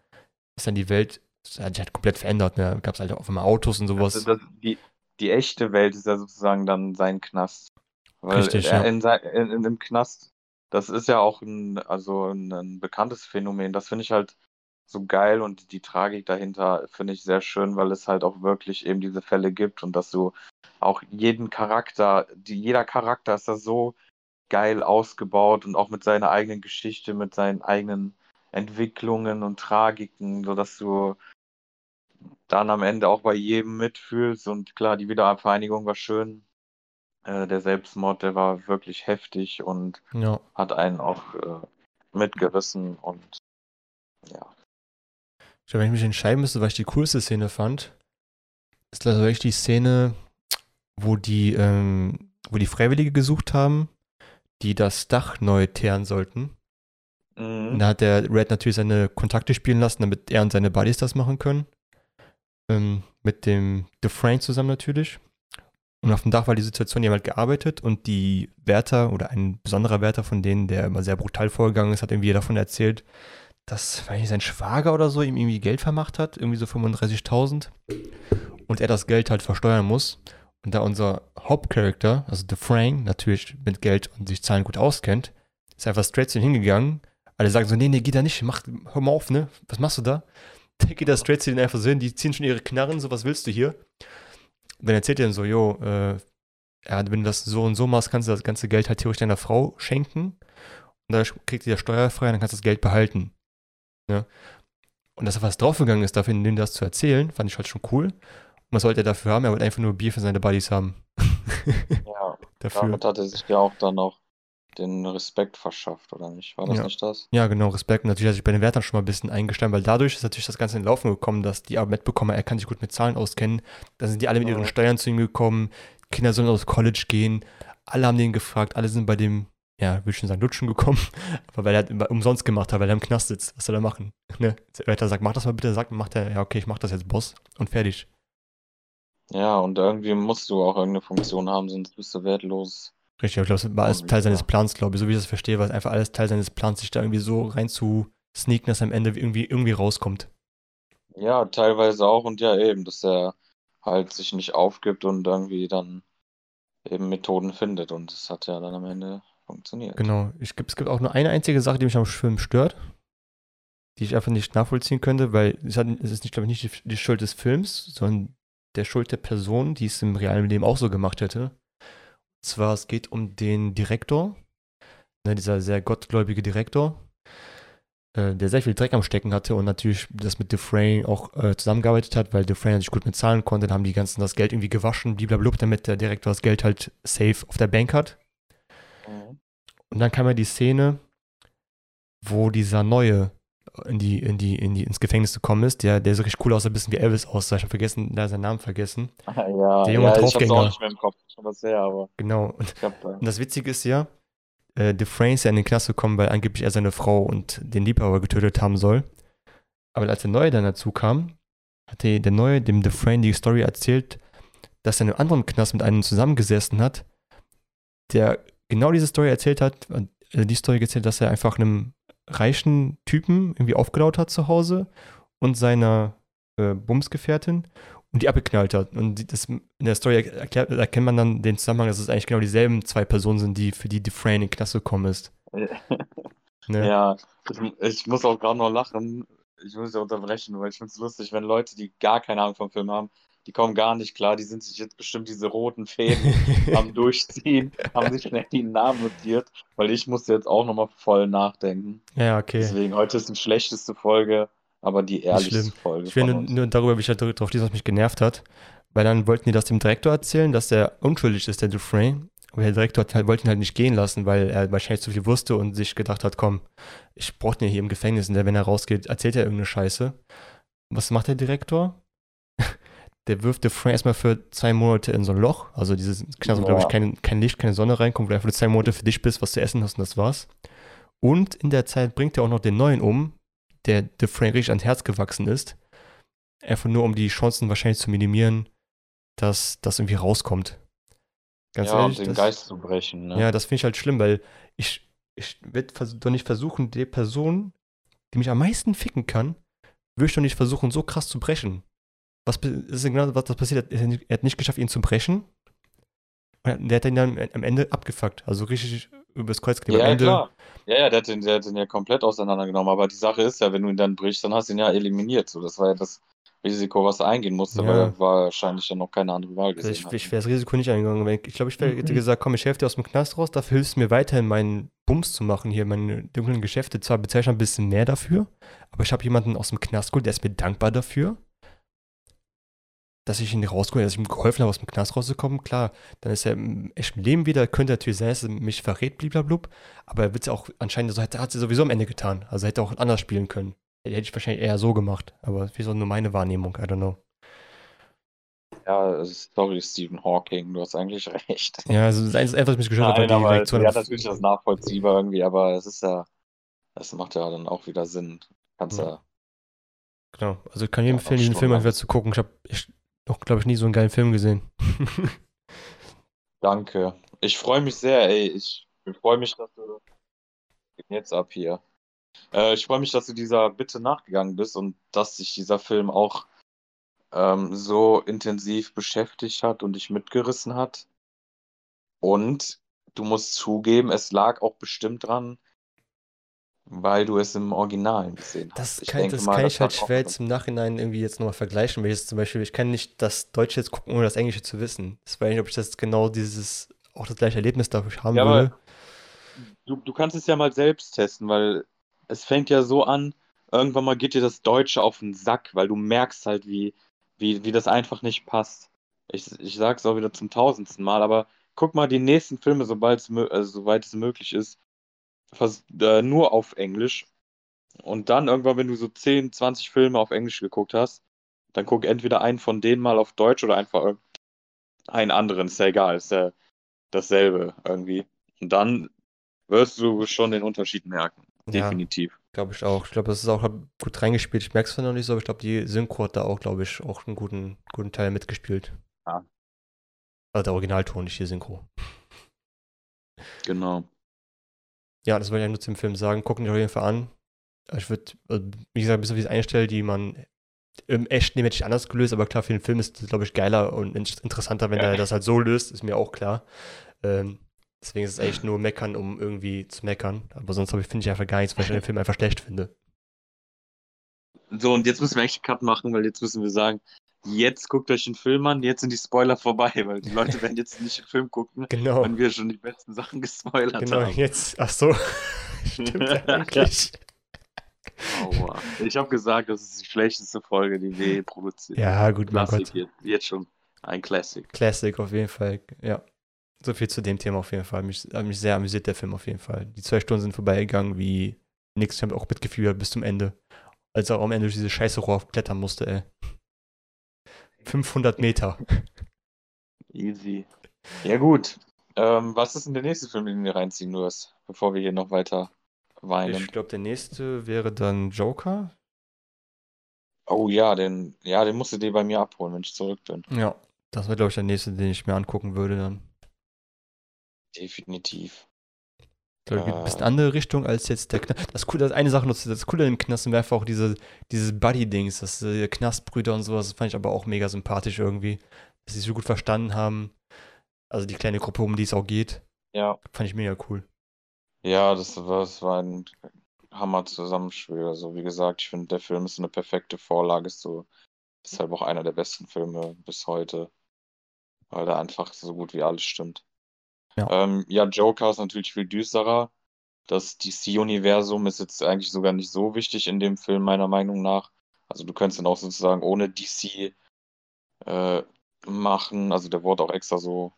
ist dann die Welt, das hat sich halt komplett verändert. Ne? Da gab es halt auf einmal Autos und sowas. Also das, die, die echte Welt ist ja sozusagen dann sein Knast. Weil Richtig, ja. in, in, in dem Knast, das ist ja auch ein, also ein, ein bekanntes Phänomen. Das finde ich halt so geil und die Tragik dahinter finde ich sehr schön, weil es halt auch wirklich eben diese Fälle gibt und dass du auch jeden Charakter, die, jeder Charakter ist da so geil ausgebaut und auch mit seiner eigenen Geschichte, mit seinen eigenen Entwicklungen und Tragiken, sodass du dann am Ende auch bei jedem mitfühlst. Und klar, die Wiedervereinigung war schön. Äh, der Selbstmord, der war wirklich heftig und ja. hat einen auch äh, mitgerissen. Und ja, Ich glaube, wenn ich mich entscheiden müsste, was ich die coolste Szene fand, ist also wirklich die Szene, wo die, ähm, wo die Freiwillige gesucht haben, die das Dach neu teeren sollten. Und mhm. da hat der Red natürlich seine Kontakte spielen lassen, damit er und seine Buddies das machen können. Ähm, mit dem Dufresne zusammen natürlich. Und auf dem Dach war die Situation, die haben halt gearbeitet und die Wärter oder ein besonderer Wärter von denen, der immer sehr brutal vorgegangen ist, hat irgendwie davon erzählt, dass, nicht, sein Schwager oder so ihm irgendwie Geld vermacht hat, irgendwie so 35.000 und er das Geld halt versteuern muss. Und da unser Hauptcharakter, also Dufresne, natürlich mit Geld und sich Zahlen gut auskennt, ist einfach straight zu ihm hingegangen. Alle sagen so, nee, nee, geh da nicht, mach, hör mal auf, ne? Was machst du da? Der geht da straight zu denen einfach so hin, die ziehen schon ihre Knarren, so, was willst du hier? Und dann erzählt er dann so, jo, äh, ja, wenn du das so und so machst, kannst du das ganze Geld halt theoretisch deiner Frau schenken. Und dann kriegt ihr das steuerfrei und dann kannst du das Geld behalten. Ne? Und dass er was draufgegangen ist, dafür denen das zu erzählen, fand ich halt schon cool. Und was wollte er dafür haben? Er wollte einfach nur Bier für seine Buddies haben. ja, dafür. damit hat er sich ja auch dann auch den Respekt verschafft, oder nicht? War das Ja. nicht das? Ja, genau, Respekt. Und natürlich hat sich bei den Wärtern schon mal ein bisschen eingestanden, weil dadurch ist natürlich das Ganze in Laufen gekommen, dass die mitbekommen, er kann sich gut mit Zahlen auskennen. Da sind die alle mit ihren. Steuern zu ihm gekommen. Kinder sollen aus College gehen. Alle haben den gefragt. Alle sind bei dem, ja, würde ich schon sagen, Lutschen gekommen. Aber weil er halt umsonst gemacht hat, weil er im Knast sitzt. Was soll er machen? Ne? Der Wärter sagt, mach das mal bitte. Sagt, macht er, ja, okay, ich mach das jetzt, Boss. Und fertig. Ja, und irgendwie musst du auch irgendeine Funktion haben, sonst bist du wertlos. Richtig, aber ich glaube, das war alles Irgendwie, Teil seines. Plans, glaube ich. So wie ich das verstehe, war es einfach alles Teil seines Plans, sich da irgendwie so rein zu sneaken, dass er am Ende irgendwie, irgendwie rauskommt. Ja, teilweise auch und ja eben, dass er halt sich nicht aufgibt und irgendwie dann eben Methoden findet und das hat ja dann am Ende funktioniert. Genau. Ich, es gibt auch nur eine einzige Sache, die mich am Film stört, die ich einfach nicht nachvollziehen könnte, weil es, hat, es ist nicht, glaube ich, nicht die, die Schuld des Films, sondern der Schuld der Person, die es im realen Leben auch so gemacht hätte. Und zwar, es geht um den Direktor, ne, dieser sehr gottgläubige Direktor, äh, der sehr viel Dreck am Stecken hatte und natürlich das mit Dufresne auch äh, zusammengearbeitet hat, weil Dufresne natürlich gut mit Zahlen konnte, dann haben die ganzen das Geld irgendwie gewaschen, blablabla, damit der Direktor das Geld halt safe auf der Bank hat. Mhm. Und dann kam ja die Szene, wo dieser Neue in die, in die, in die, ins Gefängnis gekommen ist, der, der so richtig cool aussah, ein bisschen wie Elvis aussah. Ich habe vergessen, da seinen Namen vergessen. Ah, Ja, Der junge ja, ich hab's Draufgänger. auch nicht mehr im Kopf, schon was her, aber Genau. Und, hab und das Witzige ist ja, äh, Dufresne ist ja in den Knast gekommen, weil angeblich er seine Frau und den Liebhaber getötet haben soll. Aber als der Neue dann dazu kam, hat der Neue dem Dufresne die Story erzählt, dass er in einem anderen Knast mit einem zusammengesessen hat, der genau diese Story erzählt hat, äh, die Story erzählt, dass er einfach einem reichen Typen irgendwie aufgelaut hat zu Hause und seiner äh, Bumsgefährtin und die abgeknallt hat. Und die, das, in der Story erklärt, erkennt man dann den Zusammenhang, dass es eigentlich genau dieselben zwei Personen sind, die für die Dufresne in den Knast gekommen ist. Ne? Ja, ich, ich muss auch gerade noch lachen. Ich muss ja unterbrechen, weil ich finde es lustig, wenn Leute, die gar keine Ahnung vom Film haben, die kommen gar nicht klar, die sind sich jetzt bestimmt diese roten Fäden am Durchziehen, haben sich schnell die Namen notiert, weil ich muss jetzt auch nochmal voll nachdenken. ja, okay. Deswegen, heute ist die schlechteste Folge, aber die ehrlichste. Folge Ich will nur, nur darüber, wie ich halt drauf schließen, was mich genervt hat. Weil dann wollten die das dem Direktor erzählen, dass der unschuldig ist, der Dufresne. Aber der Direktor hat halt, wollte ihn halt nicht gehen lassen, weil er wahrscheinlich zu viel wusste und sich gedacht hat, komm, ich brauche den hier im Gefängnis. Und der, wenn er rausgeht, erzählt er irgendeine Scheiße. Was macht der Direktor? Der wirft Dufresne erstmal für zwei Monate in so ein Loch. Also dieses Knast, wo, glaube ich, kein, kein Licht, keine Sonne reinkommt, wo du einfach zwei Monate für dich bist, was zu essen hast und das war's. Und in der Zeit bringt er auch noch den Neuen um, der Dufresne richtig ans Herz gewachsen ist. Einfach nur, um die Chancen wahrscheinlich zu minimieren, dass das irgendwie rauskommt. Ganz ja, ehrlich, und den das, Geist zu brechen. Ne? ja, das finde ich halt schlimm, weil ich, ich werde doch nicht versuchen, die Person, die mich am meisten ficken kann, würde ich doch nicht versuchen, so krass zu brechen. Was ist denn genau, was das passiert? Er hat nicht- geschafft, ihn zu brechen. Und er- der hat ihn dann am Ende abgefuckt. Also richtig übers Kreuz gelegt. Ja, am Ende, klar. Ja, ja, der hat, den, der hat den ja komplett auseinandergenommen. Aber die Sache ist ja, wenn du ihn dann brichst, dann hast du ihn ja eliminiert. So, das war ja das Risiko, was er eingehen musste, Ja. weil er wahrscheinlich ja noch keine andere Wahl Also gesehen ich, ich wäre das Risiko nicht eingegangen. Ich glaube, ich hätte Mhm. gesagt, komm, ich helfe dir aus dem Knast raus, dafür hilfst du mir weiterhin meinen Bums zu machen hier, meine dunklen Geschäfte. Zwar bezahle ich ein bisschen mehr dafür, aber ich habe jemanden aus dem Knast geholt, der ist mir dankbar dafür, dass ich ihn rausgeholt dass ich ihm geholfen habe, aus dem Knast rauszukommen. Klar, dann ist er im echten Leben wieder, könnte natürlich sein, dass er mich verrät, bliblablub, aber er wird es auch anscheinend, so hat er sowieso am Ende getan. Also hätte auch anders spielen können. Hätte ich wahrscheinlich eher so gemacht, aber das ist auch nur meine Wahrnehmung, I don't know. Ja, sorry, Stephen Hawking, du hast eigentlich recht. Ja, also das Einzige, was mich gestört hat, Nein, die aber Reaktion. ja, natürlich ist das nachvollziehbar irgendwie, aber es ist ja, das macht ja dann auch wieder Sinn. Kannst Ja. ja, Genau. Also ich kann jedem empfehlen, diesen Film wieder zu gucken. Ich habe noch, glaube ich, nie so einen geilen Film gesehen. danke. Ich freue mich sehr, ey. Ich freue mich, dass du jetzt ab hier. Äh, ich freue mich, dass du dieser Bitte nachgegangen bist und dass sich dieser Film auch ähm, so intensiv beschäftigt hat und dich mitgerissen hat. Und du musst zugeben, es lag auch bestimmt dran, weil du es im Original gesehen hast. Das Ich kann, das mal, kann das ich halt schwer jetzt im Nachhinein irgendwie jetzt nochmal vergleichen, weil ich jetzt zum Beispiel, ich kann nicht das Deutsche jetzt gucken, ohne das Englische zu wissen. Das weiß nicht, ob ich das genau dieses, auch das gleiche Erlebnis dafür haben Ja, würde. Du, du kannst es ja mal selbst testen, weil es fängt ja so an, irgendwann mal geht dir das Deutsche auf den Sack, weil du merkst halt, wie, wie, wie das einfach nicht passt. Ich, ich sag's auch wieder zum tausendsten Mal, aber guck mal die nächsten Filme, sobald es, also, soweit es möglich ist, äh, nur auf Englisch. Und dann irgendwann, wenn du so 10, 20 Filme auf Englisch geguckt hast, dann guck entweder einen von denen mal auf Deutsch oder einfach einen anderen. Ist ja egal, ist ja dasselbe irgendwie. Und dann wirst du schon den Unterschied merken. Ja. Definitiv. Glaube ich auch. Ich glaube, das ist auch gut reingespielt. Ich merke es noch nicht so, aber ich glaube, die Synchro hat da auch, glaube ich, auch einen guten, guten Teil mitgespielt. Ja. Also der Originalton, nicht die Synchro. Genau. Ja, das wollte ich nur zum Film sagen. Gucken euch auf jeden Fall an. Ich würde, wie gesagt, bis auf diese eine Stelle, die man im echten Leben hätte ich anders gelöst, aber klar, für den Film ist es, glaube ich, geiler und interessanter, wenn Ja. er das halt so löst, ist mir auch klar. Ähm, deswegen ist es echt nur meckern, um irgendwie zu meckern. Aber sonst finde ich einfach gar nichts, weil ich den Film einfach schlecht finde. So, und jetzt müssen wir einen Cut machen, weil jetzt müssen wir sagen, jetzt guckt euch den Film an, jetzt sind die Spoiler vorbei, weil die Leute werden jetzt nicht den Film gucken, Genau. wenn wir schon die besten Sachen gespoilert Genau, haben. jetzt. Ach so. Stimmt ja eigentlich. Aua. Ich habe gesagt, das ist die schlechteste Folge, die wir je produziert Ja, gut, mein Klassik Gott. jetzt, jetzt schon. Ein Classic. Classic auf jeden Fall. Ja. So viel zu dem Thema auf jeden Fall. Mich, hat mich sehr amüsiert, der Film auf jeden Fall. Die zwei Stunden sind vorbeigegangen wie nix. Ich habe auch mitgefühlt bis zum Ende. Als er am Ende durch diese scheiße Rohr klettern musste, ey. 500 Meter. Easy. Ja, gut. Ähm, was ist denn der nächste Film, den wir reinziehen wirst, bevor wir hier noch weiter weinen? Ich glaube, der nächste wäre dann Joker. Oh ja, den, ja, den musst du dir bei mir abholen, wenn ich zurück bin. Ja. Das wäre, glaube ich, der nächste, den ich mir angucken würde dann. Definitiv. Glaube, geht ein bisschen Äh. andere Richtung als jetzt der Knast. Das Coole, das eine Sache noch, das Coole im Knast wäre einfach auch diese, dieses Buddy-Dings, das äh, Knastbrüder und sowas, das fand ich aber auch mega sympathisch irgendwie. Dass sie so gut verstanden haben. Also die kleine Gruppe, um die es auch geht, Ja, fand ich mega cool. ja, das war, das war ein Hammer-Zusammenspiel. Also, wie gesagt, ich finde, der Film ist eine perfekte Vorlage, ist so, deshalb auch einer der besten Filme bis heute, weil da einfach so gut wie alles stimmt. Ja. Ähm, ja, Joker ist natürlich viel düsterer. Das DC-Universum ist jetzt eigentlich sogar nicht so wichtig in dem Film, meiner Meinung nach. Also, du könntest ihn auch sozusagen ohne DC äh, machen. Also, der wurde auch extra so,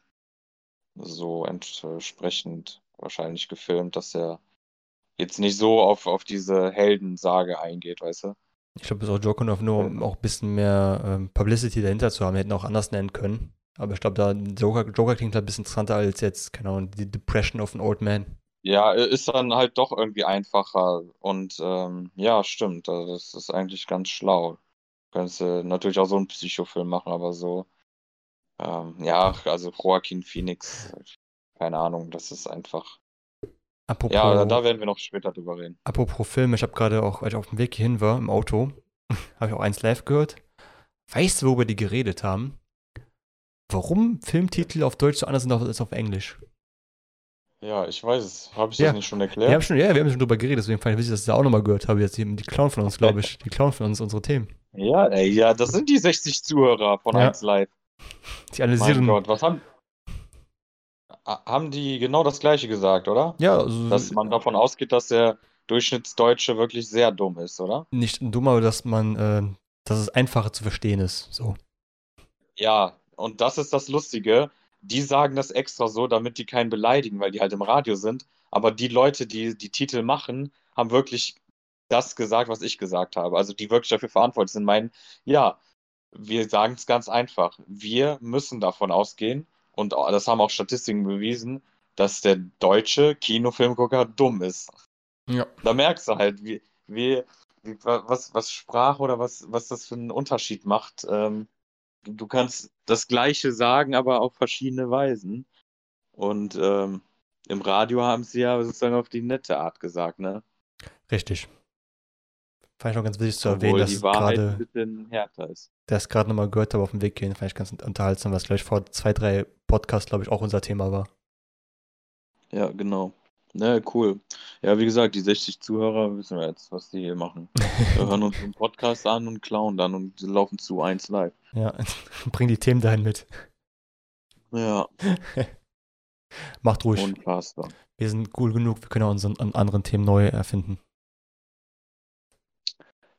so entsprechend wahrscheinlich gefilmt, dass er jetzt nicht so auf, auf diese Heldensage eingeht, weißt du? Ich glaube, es ist auch Joker nur, um auch ein bisschen mehr ähm, Publicity dahinter zu haben. Wir hätten auch anders nennen können. Aber ich glaube, da Joker, Joker klingt halt ein bisschen interessanter als jetzt, keine Ahnung, die Depression of an Old Man. Ja, ist dann halt doch irgendwie einfacher. Und ähm, ja, stimmt. Also das ist eigentlich ganz schlau. Könntest du natürlich auch so einen Psychofilm machen, aber so. Ähm, ja, also Joaquin Phoenix, keine Ahnung, das ist einfach. Apropos, Ja, da, da werden wir noch später drüber reden. apropos Film, ich habe gerade auch, als ich auf dem Weg hierhin war, im Auto, habe ich auch eins live gehört. Weißt du, worüber die geredet haben? Warum Filmtitel auf Deutsch so anders sind als auf Englisch? Ja, ich weiß es. Habe ich Ja. das nicht schon Wir erklärt? haben schon, ja, wir haben schon drüber geredet, deswegen fand ich wichtig, dass ich das auch nochmal gehört habe. Jetzt die, Clown von uns, glaube ich. Die Clown von uns, unsere Themen. Ja, ey, ja, das sind die 60 Zuhörer von Ja. 1 Live. Die Mein analysieren. Gott, was haben. Ha- Haben die genau das Gleiche gesagt, oder? Ja, also Dass man davon ausgeht, dass der Durchschnittsdeutsche wirklich sehr dumm ist, oder? nicht dumm, aber dass man, äh, dass es einfacher zu verstehen ist. So. Ja, und das ist das Lustige. Die sagen das extra so, damit die keinen beleidigen, weil die halt im Radio sind. Aber die Leute, die die Titel machen, haben wirklich das gesagt, was ich gesagt habe. Also die wirklich dafür verantwortlich sind, meinen, ja, wir sagen es ganz einfach. Wir müssen davon ausgehen, und das haben auch Statistiken bewiesen, dass der deutsche Kinofilmgucker dumm ist. Ja. Da merkst du halt, wie, wie, wie was, was Sprache oder was, was das für einen Unterschied macht. Ähm, du kannst das Gleiche sagen, aber auf verschiedene Weisen. Und ähm, im Radio haben sie ja sozusagen auf die nette Art gesagt, ne? Richtig. Fand ich noch ganz wichtig zu erwähnen, dass die es Wahrheit ein gerade, bisschen härter ist. das gerade nochmal gehört habe auf dem Weg gehen, fand ich ganz unterhaltsam, was gleich vor zwei, drei Podcasts, glaube ich, auch unser Thema war. Ja, genau. Ne, cool. Ja, wie gesagt, die 60 Zuhörer wissen wir jetzt, was die hier machen. Wir hören uns den Podcast an und klauen dann und laufen zu 1 live. Ja, bring die Themen dahin mit. Ja, Macht ruhig. unfassbar. wir sind cool genug, wir können auch unsere an anderen Themen neu erfinden.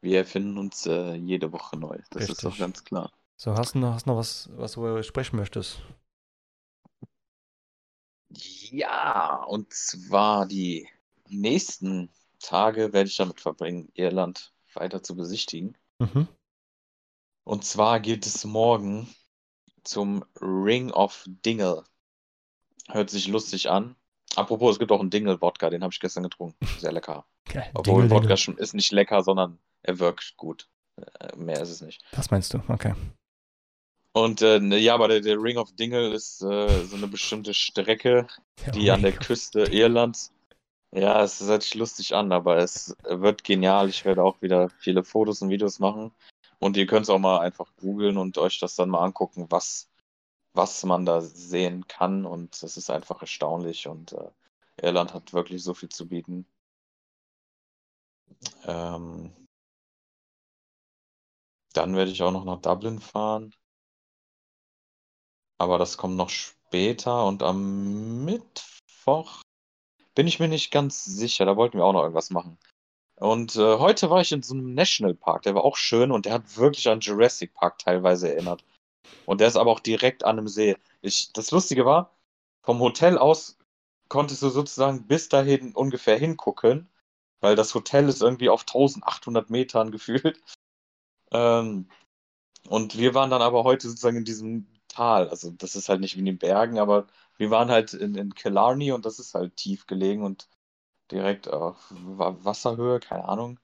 Wir erfinden uns äh, jede Woche neu. Das ist doch Richtig. ganz klar. So, hast du noch, hast noch was, was du sprechen möchtest? Ja, und zwar die nächsten Tage werde ich damit verbringen, Irland weiter zu besichtigen. Mhm. Und zwar geht es morgen zum Ring of Dingle. Hört sich lustig an. Apropos, es gibt auch einen Dingle-Wodka, den habe ich gestern getrunken. Sehr lecker. Geil. Obwohl Dingle, Wodka Dingle. ist nicht lecker, sondern er wirkt gut. Äh, Mehr ist es nicht. Das meinst du? Okay. Und äh, ne, ja, aber der, der Ring of Dingle ist äh, so eine bestimmte Strecke, die an der Küste Irlands. Ja, es hört sich lustig an, aber es wird genial. Ich werde auch wieder viele Fotos und Videos machen. Und ihr könnt es auch mal einfach googeln und euch das dann mal angucken, was, was man da sehen kann. Und das ist einfach erstaunlich. Und äh, Irland hat wirklich so viel zu bieten. Ähm, dann werde ich auch noch nach Dublin fahren. Aber das kommt noch später und am Mittwoch bin ich mir nicht ganz sicher. Da wollten wir auch noch irgendwas machen. Und äh, heute war ich in so einem Nationalpark, der war auch schön und der hat wirklich an Jurassic Park teilweise erinnert. Und der ist aber auch direkt an einem See. Ich, das Lustige war, vom Hotel aus konntest du sozusagen bis dahin ungefähr hingucken, weil das Hotel ist irgendwie auf 1800 Metern gefühlt. Ähm, und wir waren dann aber heute sozusagen in diesem Tal. Also das ist halt nicht wie in den Bergen, aber wir waren halt in, in Killarney und das ist halt tief gelegen und direkt auf Wa- Wasserhöhe, keine Ahnung,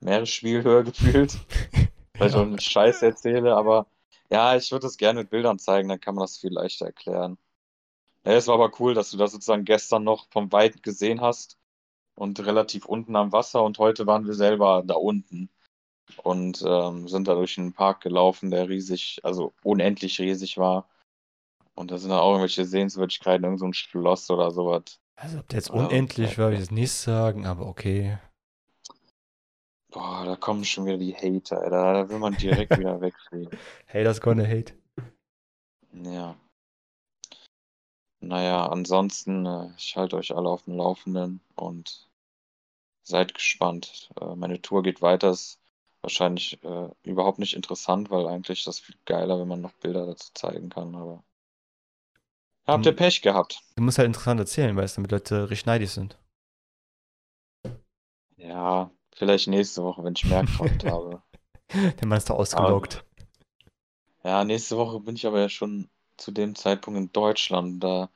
Meeresspielhöhe gefühlt. Weil ich auch einen Scheiß erzähle, aber ja, ich würde das gerne mit Bildern zeigen, dann kann man das viel leichter erklären. Ja, es war aber cool, dass du das sozusagen gestern noch vom Weit gesehen hast und relativ unten am Wasser und heute waren wir selber da unten und ähm, sind da durch einen Park gelaufen, der riesig, also unendlich riesig war. Und da sind dann auch irgendwelche Sehenswürdigkeiten, irgend so ein Schloss oder sowas. Also, ob der jetzt unendlich war, will ich jetzt nicht sagen, aber okay. Boah, da kommen schon wieder die Hater, ey. Da, will man direkt wieder wegfliegen. Haters gonna hate. Ja. Naja, ansonsten, äh, ich halte euch alle auf dem Laufenden und seid gespannt. Äh, meine Tour geht weiter. Ist wahrscheinlich äh, überhaupt nicht interessant, weil eigentlich das viel geiler, wenn man noch Bilder dazu zeigen kann. Aber habt ihr Hm. Pech gehabt? Du musst halt interessant erzählen, weil es damit Leute richtig neidisch sind. Ja, vielleicht nächste Woche, wenn ich mehr Kraft habe. Der Mann ist da ausgeloggt. Ja, nächste Woche bin ich aber ja schon zu dem Zeitpunkt in Deutschland. Da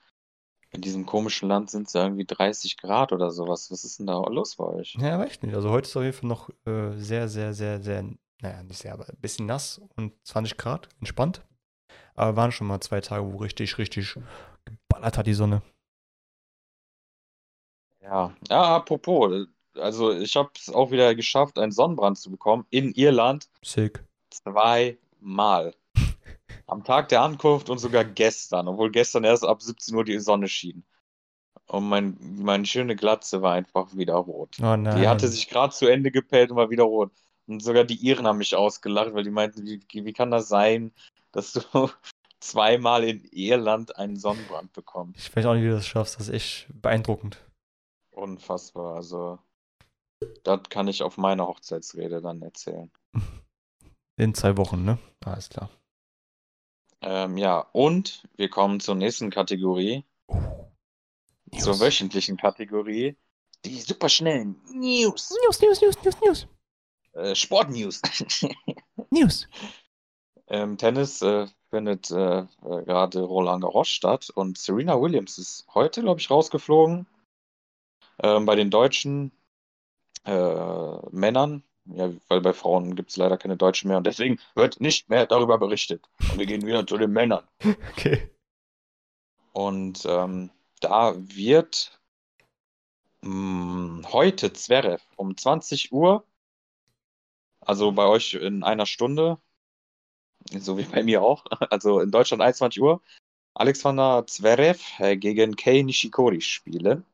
in diesem komischen Land sind es ja irgendwie 30 Grad oder sowas. Was ist denn da los bei euch? Ja, weiß ich nicht. Also heute ist auf jeden Fall noch äh, sehr, sehr, sehr, sehr, naja, nicht sehr, aber ein bisschen nass und 20 Grad, entspannt. Aber waren schon mal zwei Tage, wo richtig, richtig geballert hat die Sonne. Ja, ja, apropos, also ich habe es auch wieder geschafft, einen Sonnenbrand zu bekommen in Irland Sick. zweimal. Am Tag der Ankunft und sogar gestern, obwohl gestern erst ab 17 Uhr die Sonne schien. Und mein, meine schöne Glatze war einfach wieder rot. Oh nein. Die hatte sich gerade zu Ende gepellt und war wieder rot. Und sogar die Iren haben mich ausgelacht, weil die meinten, wie, wie kann das sein, dass du zweimal in Irland einen Sonnenbrand bekommst? Ich weiß auch nicht, wie du das schaffst. Das ist echt beeindruckend. Unfassbar. Also, das kann ich auf meiner Hochzeitsrede dann erzählen. In zwei Wochen, ne? Alles klar. Ähm, ja, und wir kommen zur nächsten Kategorie, zur wöchentlichen Kategorie. Die superschnellen News. News, News, News, News, News. Äh, Sportnews. News. Im Tennis äh, findet äh, äh, gerade Roland Garros statt und Serena Williams ist heute, glaube ich, rausgeflogen. Ähm, bei den deutschen äh, Männern, ja, weil bei Frauen gibt es leider keine Deutschen mehr und deswegen wird nicht mehr darüber berichtet. Und wir gehen wieder zu den Männern. Okay. Und ähm, da wird mh, heute Zverev um 20 Uhr, also bei euch in einer Stunde, so wie bei mir auch, also in Deutschland 21 Uhr, Alexander Zverev äh, gegen Kei Nishikori spielen.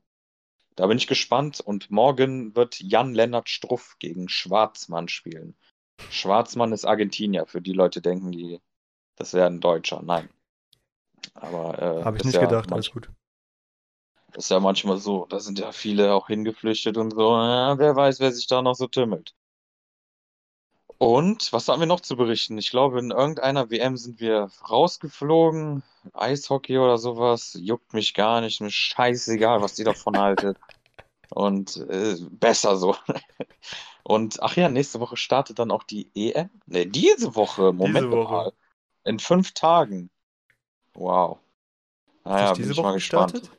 Da bin ich gespannt. Und morgen wird Jan-Lennart Struff gegen Schwarzmann spielen. Schwarzmann ist Argentinier, für die Leute denken, die, das wäre ein Deutscher. Nein. Aber äh, Habe ich nicht ja gedacht. Alles gut. ist ja manchmal so. Da sind ja viele auch hingeflüchtet und so. Ja, wer weiß, wer sich da noch so tümmelt. Und was haben wir noch zu berichten? Ich glaube, in irgendeiner WM sind wir rausgeflogen. Eishockey oder sowas. Juckt mich gar nicht. Mir scheißegal, was die davon haltet. Und äh, besser so. Und ach ja, nächste Woche startet dann auch die EM. Ne, diese Woche. Moment Diese Woche. mal. In fünf Tagen. Wow. Naja, bin diese ich mal Woche gespannt. gestartet?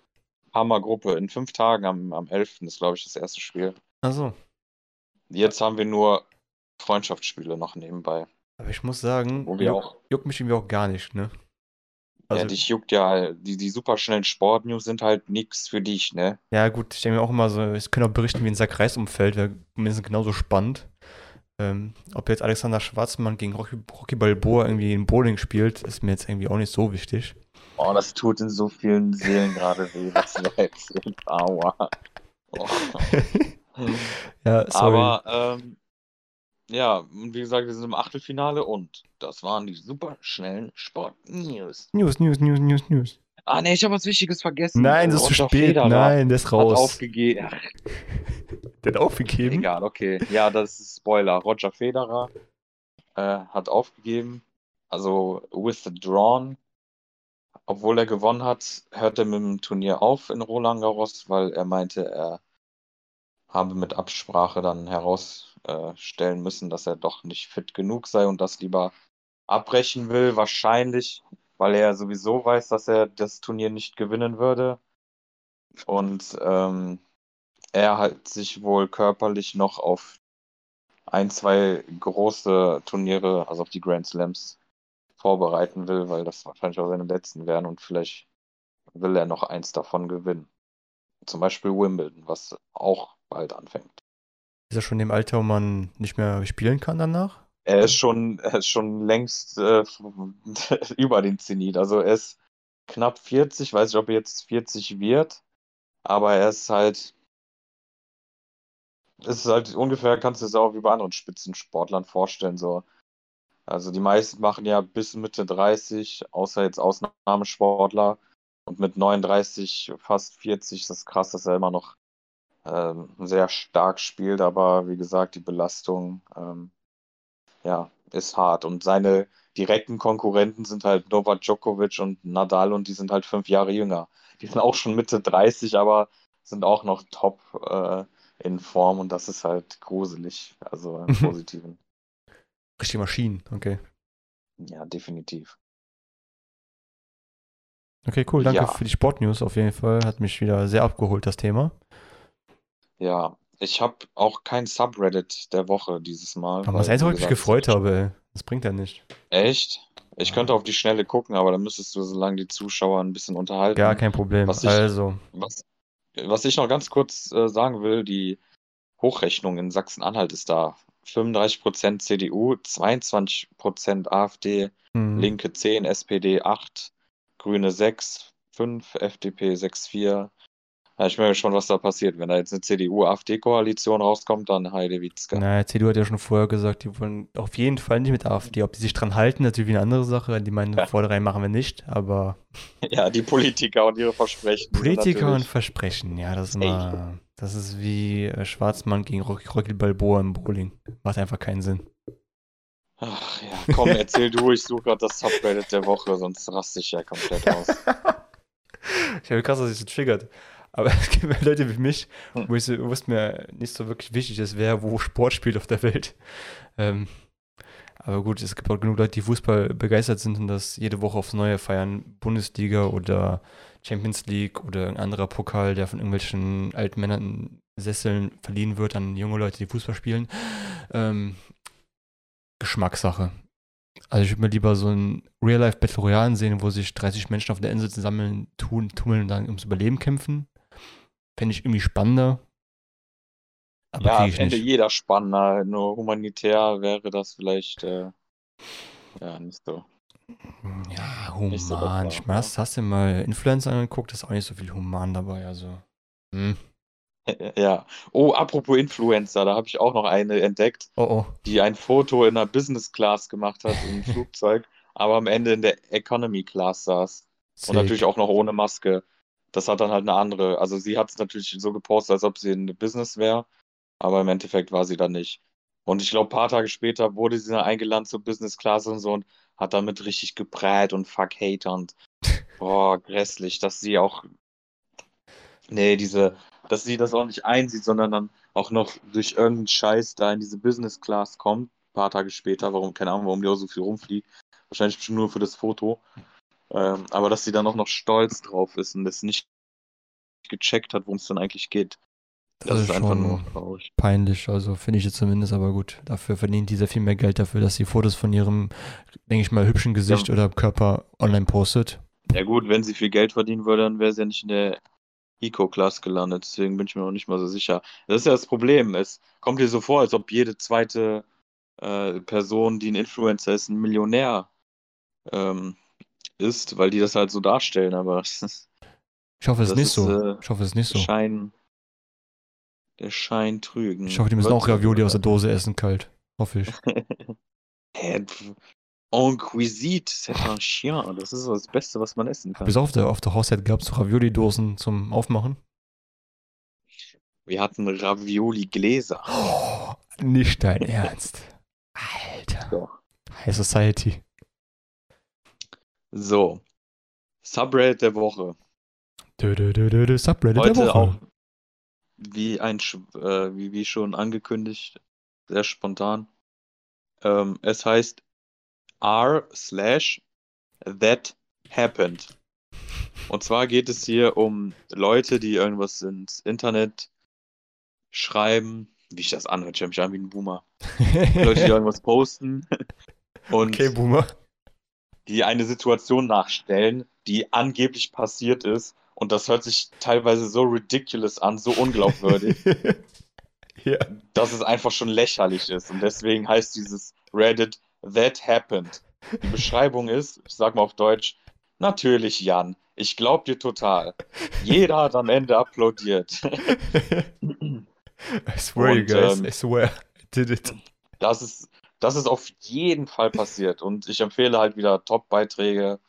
Hammergruppe. In fünf Tagen am, am 11. ist, glaube ich, das erste Spiel. Achso. Jetzt haben wir nur Freundschaftsspiele noch nebenbei. Aber ich muss sagen, Wo wir juck, auch juckt mich irgendwie auch gar nicht, ne? Ja, Also, dich juckt ja, die, die superschnellen Sportnews sind halt nichts für dich, ne? ja gut, ich denke mir auch immer so, ich könnte auch berichten, wie ein Sack Reis umfällt, wäre mindestens genauso spannend. Ähm, ob jetzt Alexander Schwarzmann gegen Rocky, Rocky Balboa irgendwie in Bowling spielt, ist mir jetzt irgendwie auch nicht so wichtig. Oh, das tut in so vielen Seelen gerade weh, was du da erzählt. Aua. Oh. Ja, sorry. Aber, ähm, ja, und wie gesagt, wir sind im Achtelfinale und das waren die superschnellen Sportnews. News, News, News, News, News. Ah, ne, ich habe was Wichtiges vergessen. Nein, das ist zu spät. Federer Nein, der ist Hat raus. aufgegeben. Ach, Der hat aufgegeben. Egal, okay. Ja, das ist Spoiler. Roger Federer äh, hat aufgegeben, also withdrawn. Obwohl er gewonnen hat, hört er mit dem Turnier auf in Roland Garros, weil er meinte, er habe mit Absprache dann herausstellen müssen, dass er doch nicht fit genug sei und das lieber abbrechen will. Wahrscheinlich, weil er sowieso weiß, dass er das Turnier nicht gewinnen würde. Und ähm, er halt sich wohl körperlich noch auf ein, zwei große Turniere, also auf die Grand Slams, vorbereiten will, weil das wahrscheinlich auch seine letzten wären und vielleicht will er noch eins davon gewinnen. Zum Beispiel Wimbledon, was auch bald anfängt. Ist er schon im Alter, wo man nicht mehr spielen kann danach? Er ist schon, er ist schon längst äh, über den Zenit. Also er ist knapp 40, weiß nicht, ob er jetzt 40 wird, aber er ist halt, ist halt ungefähr, kannst du es auch wie bei anderen Spitzensportlern vorstellen, so. Also die meisten machen ja bis Mitte 30, außer jetzt Ausnahmesportler. Und mit 39, fast 40, ist das krass, dass er immer noch ähm, sehr stark spielt, aber wie gesagt, die Belastung ähm, ja, ist hart. Und seine direkten Konkurrenten sind halt Novak Djokovic und Nadal und die sind halt fünf Jahre jünger. Die sind auch schon Mitte 30, aber sind auch noch top äh, in Form und das ist halt gruselig, also im Mhm. Positiven. Richtige Maschinen, okay. Ja, definitiv. Okay, cool. Danke Ja. für die Sportnews auf jeden Fall. Hat mich wieder sehr abgeholt, das Thema. Ja, ich habe auch kein Subreddit der Woche dieses Mal. Aber das weil, Einzige, wie was ich mich gefreut habe. Das bringt ja nicht. Echt? Ich könnte auf die Schnelle gucken, aber dann müsstest du, solange die Zuschauer ein bisschen unterhalten. Gar kein Problem. Was ich- Also, Was, was ich noch ganz kurz äh, sagen will, die Hochrechnung in Sachsen-Anhalt ist da. 35% CDU, 22% AfD, hm, Linke 10, SPD 8, Grüne 6, 5, FDP 6, 4. Ja, ich bin gespannt, was da passiert. Wenn da jetzt eine CDU-AfD-Koalition rauskommt, dann Heide Witzka. naja, CDU hat ja schon vorher gesagt, die wollen auf jeden Fall nicht mit AfD. Ob die sich dran halten, natürlich wie eine andere Sache. Die meinen, Ja. Vorderein machen wir nicht, aber Ja, die Politiker und ihre Versprechen. Politiker und Versprechen, ja, das ist immer, das ist wie äh, Schwarzmann gegen Rocky, Rocky Balboa im Bowling. Macht einfach keinen Sinn. Ach ja, komm, erzähl du, ich suche gerade das Subreddit der Woche, sonst raste ich ja komplett aus. Ich habe krass, dass sich so triggert. Aber es gibt ja Leute wie mich, Hm. wo, ich so, wo es mir nicht so wirklich wichtig ist, wer wo Sport spielt auf der Welt. Ähm, aber gut, es gibt auch genug Leute, die Fußball begeistert sind und das jede Woche aufs Neue feiern. Bundesliga oder Champions League oder ein anderer Pokal, der von irgendwelchen alten Männern in Sesseln verliehen wird an junge Leute, die Fußball spielen. Ähm, Geschmackssache. Also ich würde mir lieber so ein Real-Life Battle Royale sehen, wo sich 30 Menschen auf der Insel zusammen tun, tummeln und dann ums Überleben kämpfen. Fände ich irgendwie spannender. Aber Ja, ich fände nicht. jeder spannender, nur humanitär wäre das vielleicht äh, ja nicht so. Ja, so human. das ich meine, ne? hast, hast du mal Influencer angeguckt? ist auch nicht so viel human dabei. Also, hm. Ja. Oh, apropos Influencer, da habe ich auch noch eine entdeckt, Oh, oh. die ein Foto in einer Business Class gemacht hat im Flugzeug, aber am Ende in der Economy Class saß. Und Sick. natürlich auch noch ohne Maske. Das hat dann halt eine andere. Also sie hat es natürlich so gepostet, als ob sie in Business wäre, aber im Endeffekt war sie da nicht. Und ich glaube, ein paar Tage später wurde sie dann eingeladen zur Business Class und so und hat damit richtig geprät und fuck Hater und boah, grässlich, dass sie auch, nee, diese, dass sie das auch nicht einsieht, sondern dann auch noch durch irgendeinen Scheiß da in diese Business Class kommt, ein paar Tage später, warum, keine Ahnung, warum die auch so viel rumfliegt, wahrscheinlich nur für das Foto, ähm, aber dass sie dann auch noch stolz drauf ist und das nicht gecheckt hat, worum es dann eigentlich geht. Das, ist, einfach schon nur traurig. peinlich, also finde ich jetzt zumindest, aber gut. Dafür verdient die sehr viel mehr Geld dafür, dass sie Fotos von ihrem, denke ich mal, hübschen Gesicht oder Körper online postet. Ja gut, wenn sie viel Geld verdienen würde, dann wäre sie ja nicht in der Eco-Class gelandet. Deswegen bin ich mir noch nicht mal so sicher. Das ist ja das Problem. Es kommt dir so vor, als ob jede zweite äh, Person, die ein Influencer ist, ein Millionär ähm, ist, weil die das halt so darstellen. Aber Ich hoffe, es ist nicht ist, so. äh, Ich hoffe, es ist nicht so. Schein, der Schein trügen. Ich hoffe, die müssen Wird auch Ravioli aus der. Dose essen, kalt. Hoffe ich. Hä, pf, En cuisine, c'est un chien. Das ist das Beste, was man essen kann. Bis auf der, auf der Hochzeit gab es Ravioli-Dosen zum Aufmachen. Wir hatten Ravioli-Gläser. Oh, nicht dein Ernst. Alter. High Society. So. Subreddit der Woche. Dö, dö, dö, dö, dö, Subreddit der Heute Woche. auch wie ein äh, wie, wie schon angekündigt, sehr spontan. Ähm, es heißt r slash that happened. Und zwar geht es hier um Leute, die irgendwas ins Internet schreiben. Wie ich das anhört, ich mich an wie ein Boomer. Leute, die irgendwas posten und okay, Boomer. Die eine Situation nachstellen, die angeblich passiert ist. Und das hört sich teilweise so ridiculous an, so unglaubwürdig, ja. dass es einfach schon lächerlich ist. Und deswegen heißt dieses Reddit That Happened. Die Beschreibung ist, ich sag mal auf Deutsch, natürlich Jan, ich glaub dir total. Jeder hat am Ende applaudiert. I swear, you Und, guys. ähm, I swear. I did it. Das ist, das ist auf jeden Fall passiert. Und ich empfehle halt wieder Top-Beiträge.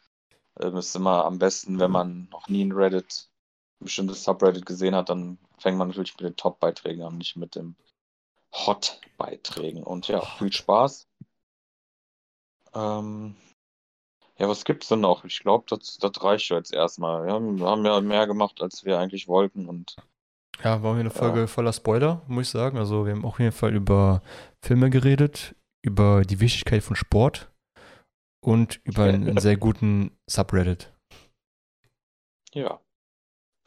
Ähm, ist immer am besten, wenn man noch nie ein Reddit, ein bestimmtes Subreddit gesehen hat, dann fängt man natürlich mit den Top-Beiträgen an, nicht mit den Hot-Beiträgen. Und ja, viel Spaß. Ähm, ja, was gibt's denn noch? Ich glaube, das, das reicht jetzt erstmal. Wir haben, haben ja mehr gemacht, als wir eigentlich wollten. Und Ja, war mir eine Folge voller Spoiler, muss ich sagen. Also wir haben auf jeden Fall über Filme geredet, über die Wichtigkeit von Sport und über einen, einen sehr guten Subreddit, ja,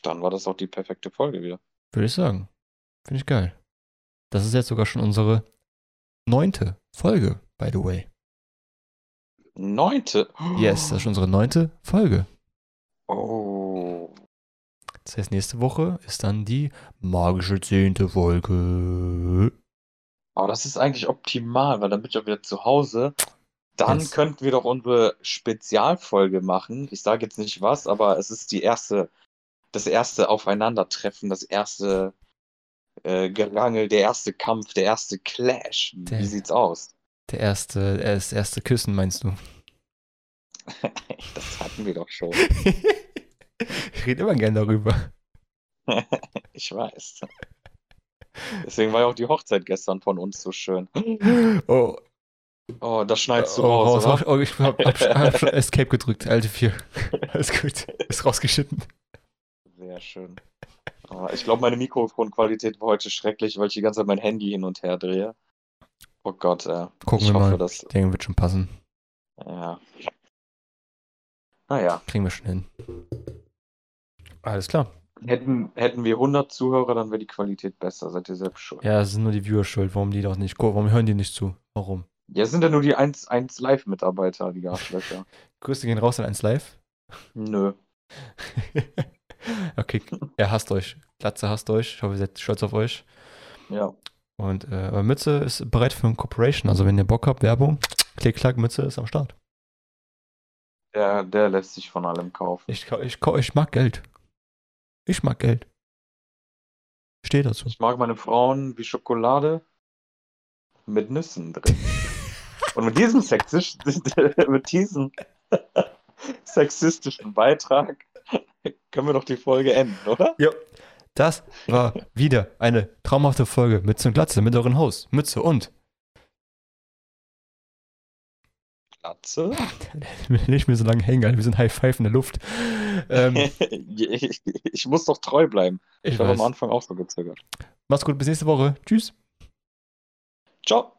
dann war das auch die perfekte Folge wieder. würde ich sagen. Finde ich geil. Das ist jetzt sogar schon unsere neunte Folge, by the way. Neunte. Yes, das ist schon unsere neunte Folge. Oh. Das heißt, nächste Woche ist dann die magische zehnte Folge. Aber das ist eigentlich optimal, weil dann bin ich auch wieder zu Hause. Dann Yes. könnten wir doch unsere Spezialfolge machen. Ich sage jetzt nicht was, aber es ist die erste, das erste Aufeinandertreffen, das erste äh, Gerangel, der erste Kampf, der erste Clash. Der- Wie sieht's aus? Der erste, das erste Küssen, meinst du? Das hatten wir doch schon. ich rede immer gern darüber. Ich weiß. Deswegen war ja auch die Hochzeit gestern von uns so schön. Oh, Oh, das schneidest du oh, raus, raus, oder? raus. Oh, ich hab, hab, hab schon Escape gedrückt, alte vier. Alles gut. Ist rausgeschnitten. Sehr schön. Aber ich glaube, meine Mikrofonqualität war heute schrecklich, weil ich die ganze Zeit mein Handy hin und her drehe. Oh Gott, äh, Gucken ich wir hoffe, mal. dass. Ich denke, wird schon passen. Ja. Naja, Kriegen wir schon hin. Alles klar. Hätten, hätten wir 100 Zuhörer, dann wäre die Qualität besser. Seid ihr selbst schuld. Ja, es sind nur die Viewer schuld. Warum die doch nicht? Warum hören die nicht zu? Warum? Ja, es sind ja nur die 1, 1 Live-Mitarbeiter, die Arschlöcher. Grüße gehen raus an 1 Live. Nö. okay, er hasst euch. Glatze hasst euch. Ich hoffe, ihr seid stolz auf euch. Ja. Und äh, aber Mütze ist bereit für eine Corporation. Also wenn ihr Bock habt, Werbung, klick, klack, Mütze ist am Start. Der, der lässt sich von allem kaufen. Ich, ich, ich mag Geld. Ich mag Geld. Steh dazu. Ich mag meine Frauen wie Schokolade mit Nüssen drin. Und mit diesem sexisch, mit diesem sexistischen Beitrag können wir doch die Folge enden, oder? Ja. Das war wieder eine traumhafte Folge mit zum Glatze, mit euren Hosts, Mütze und Atze? Nicht mir so lange hängen, wir sind High Five in der Luft. Ähm, ich, ich muss doch treu bleiben. ich Ich habe am Anfang auch so gezögert. Mach's gut, bis nächste Woche. Tschüss. Ciao.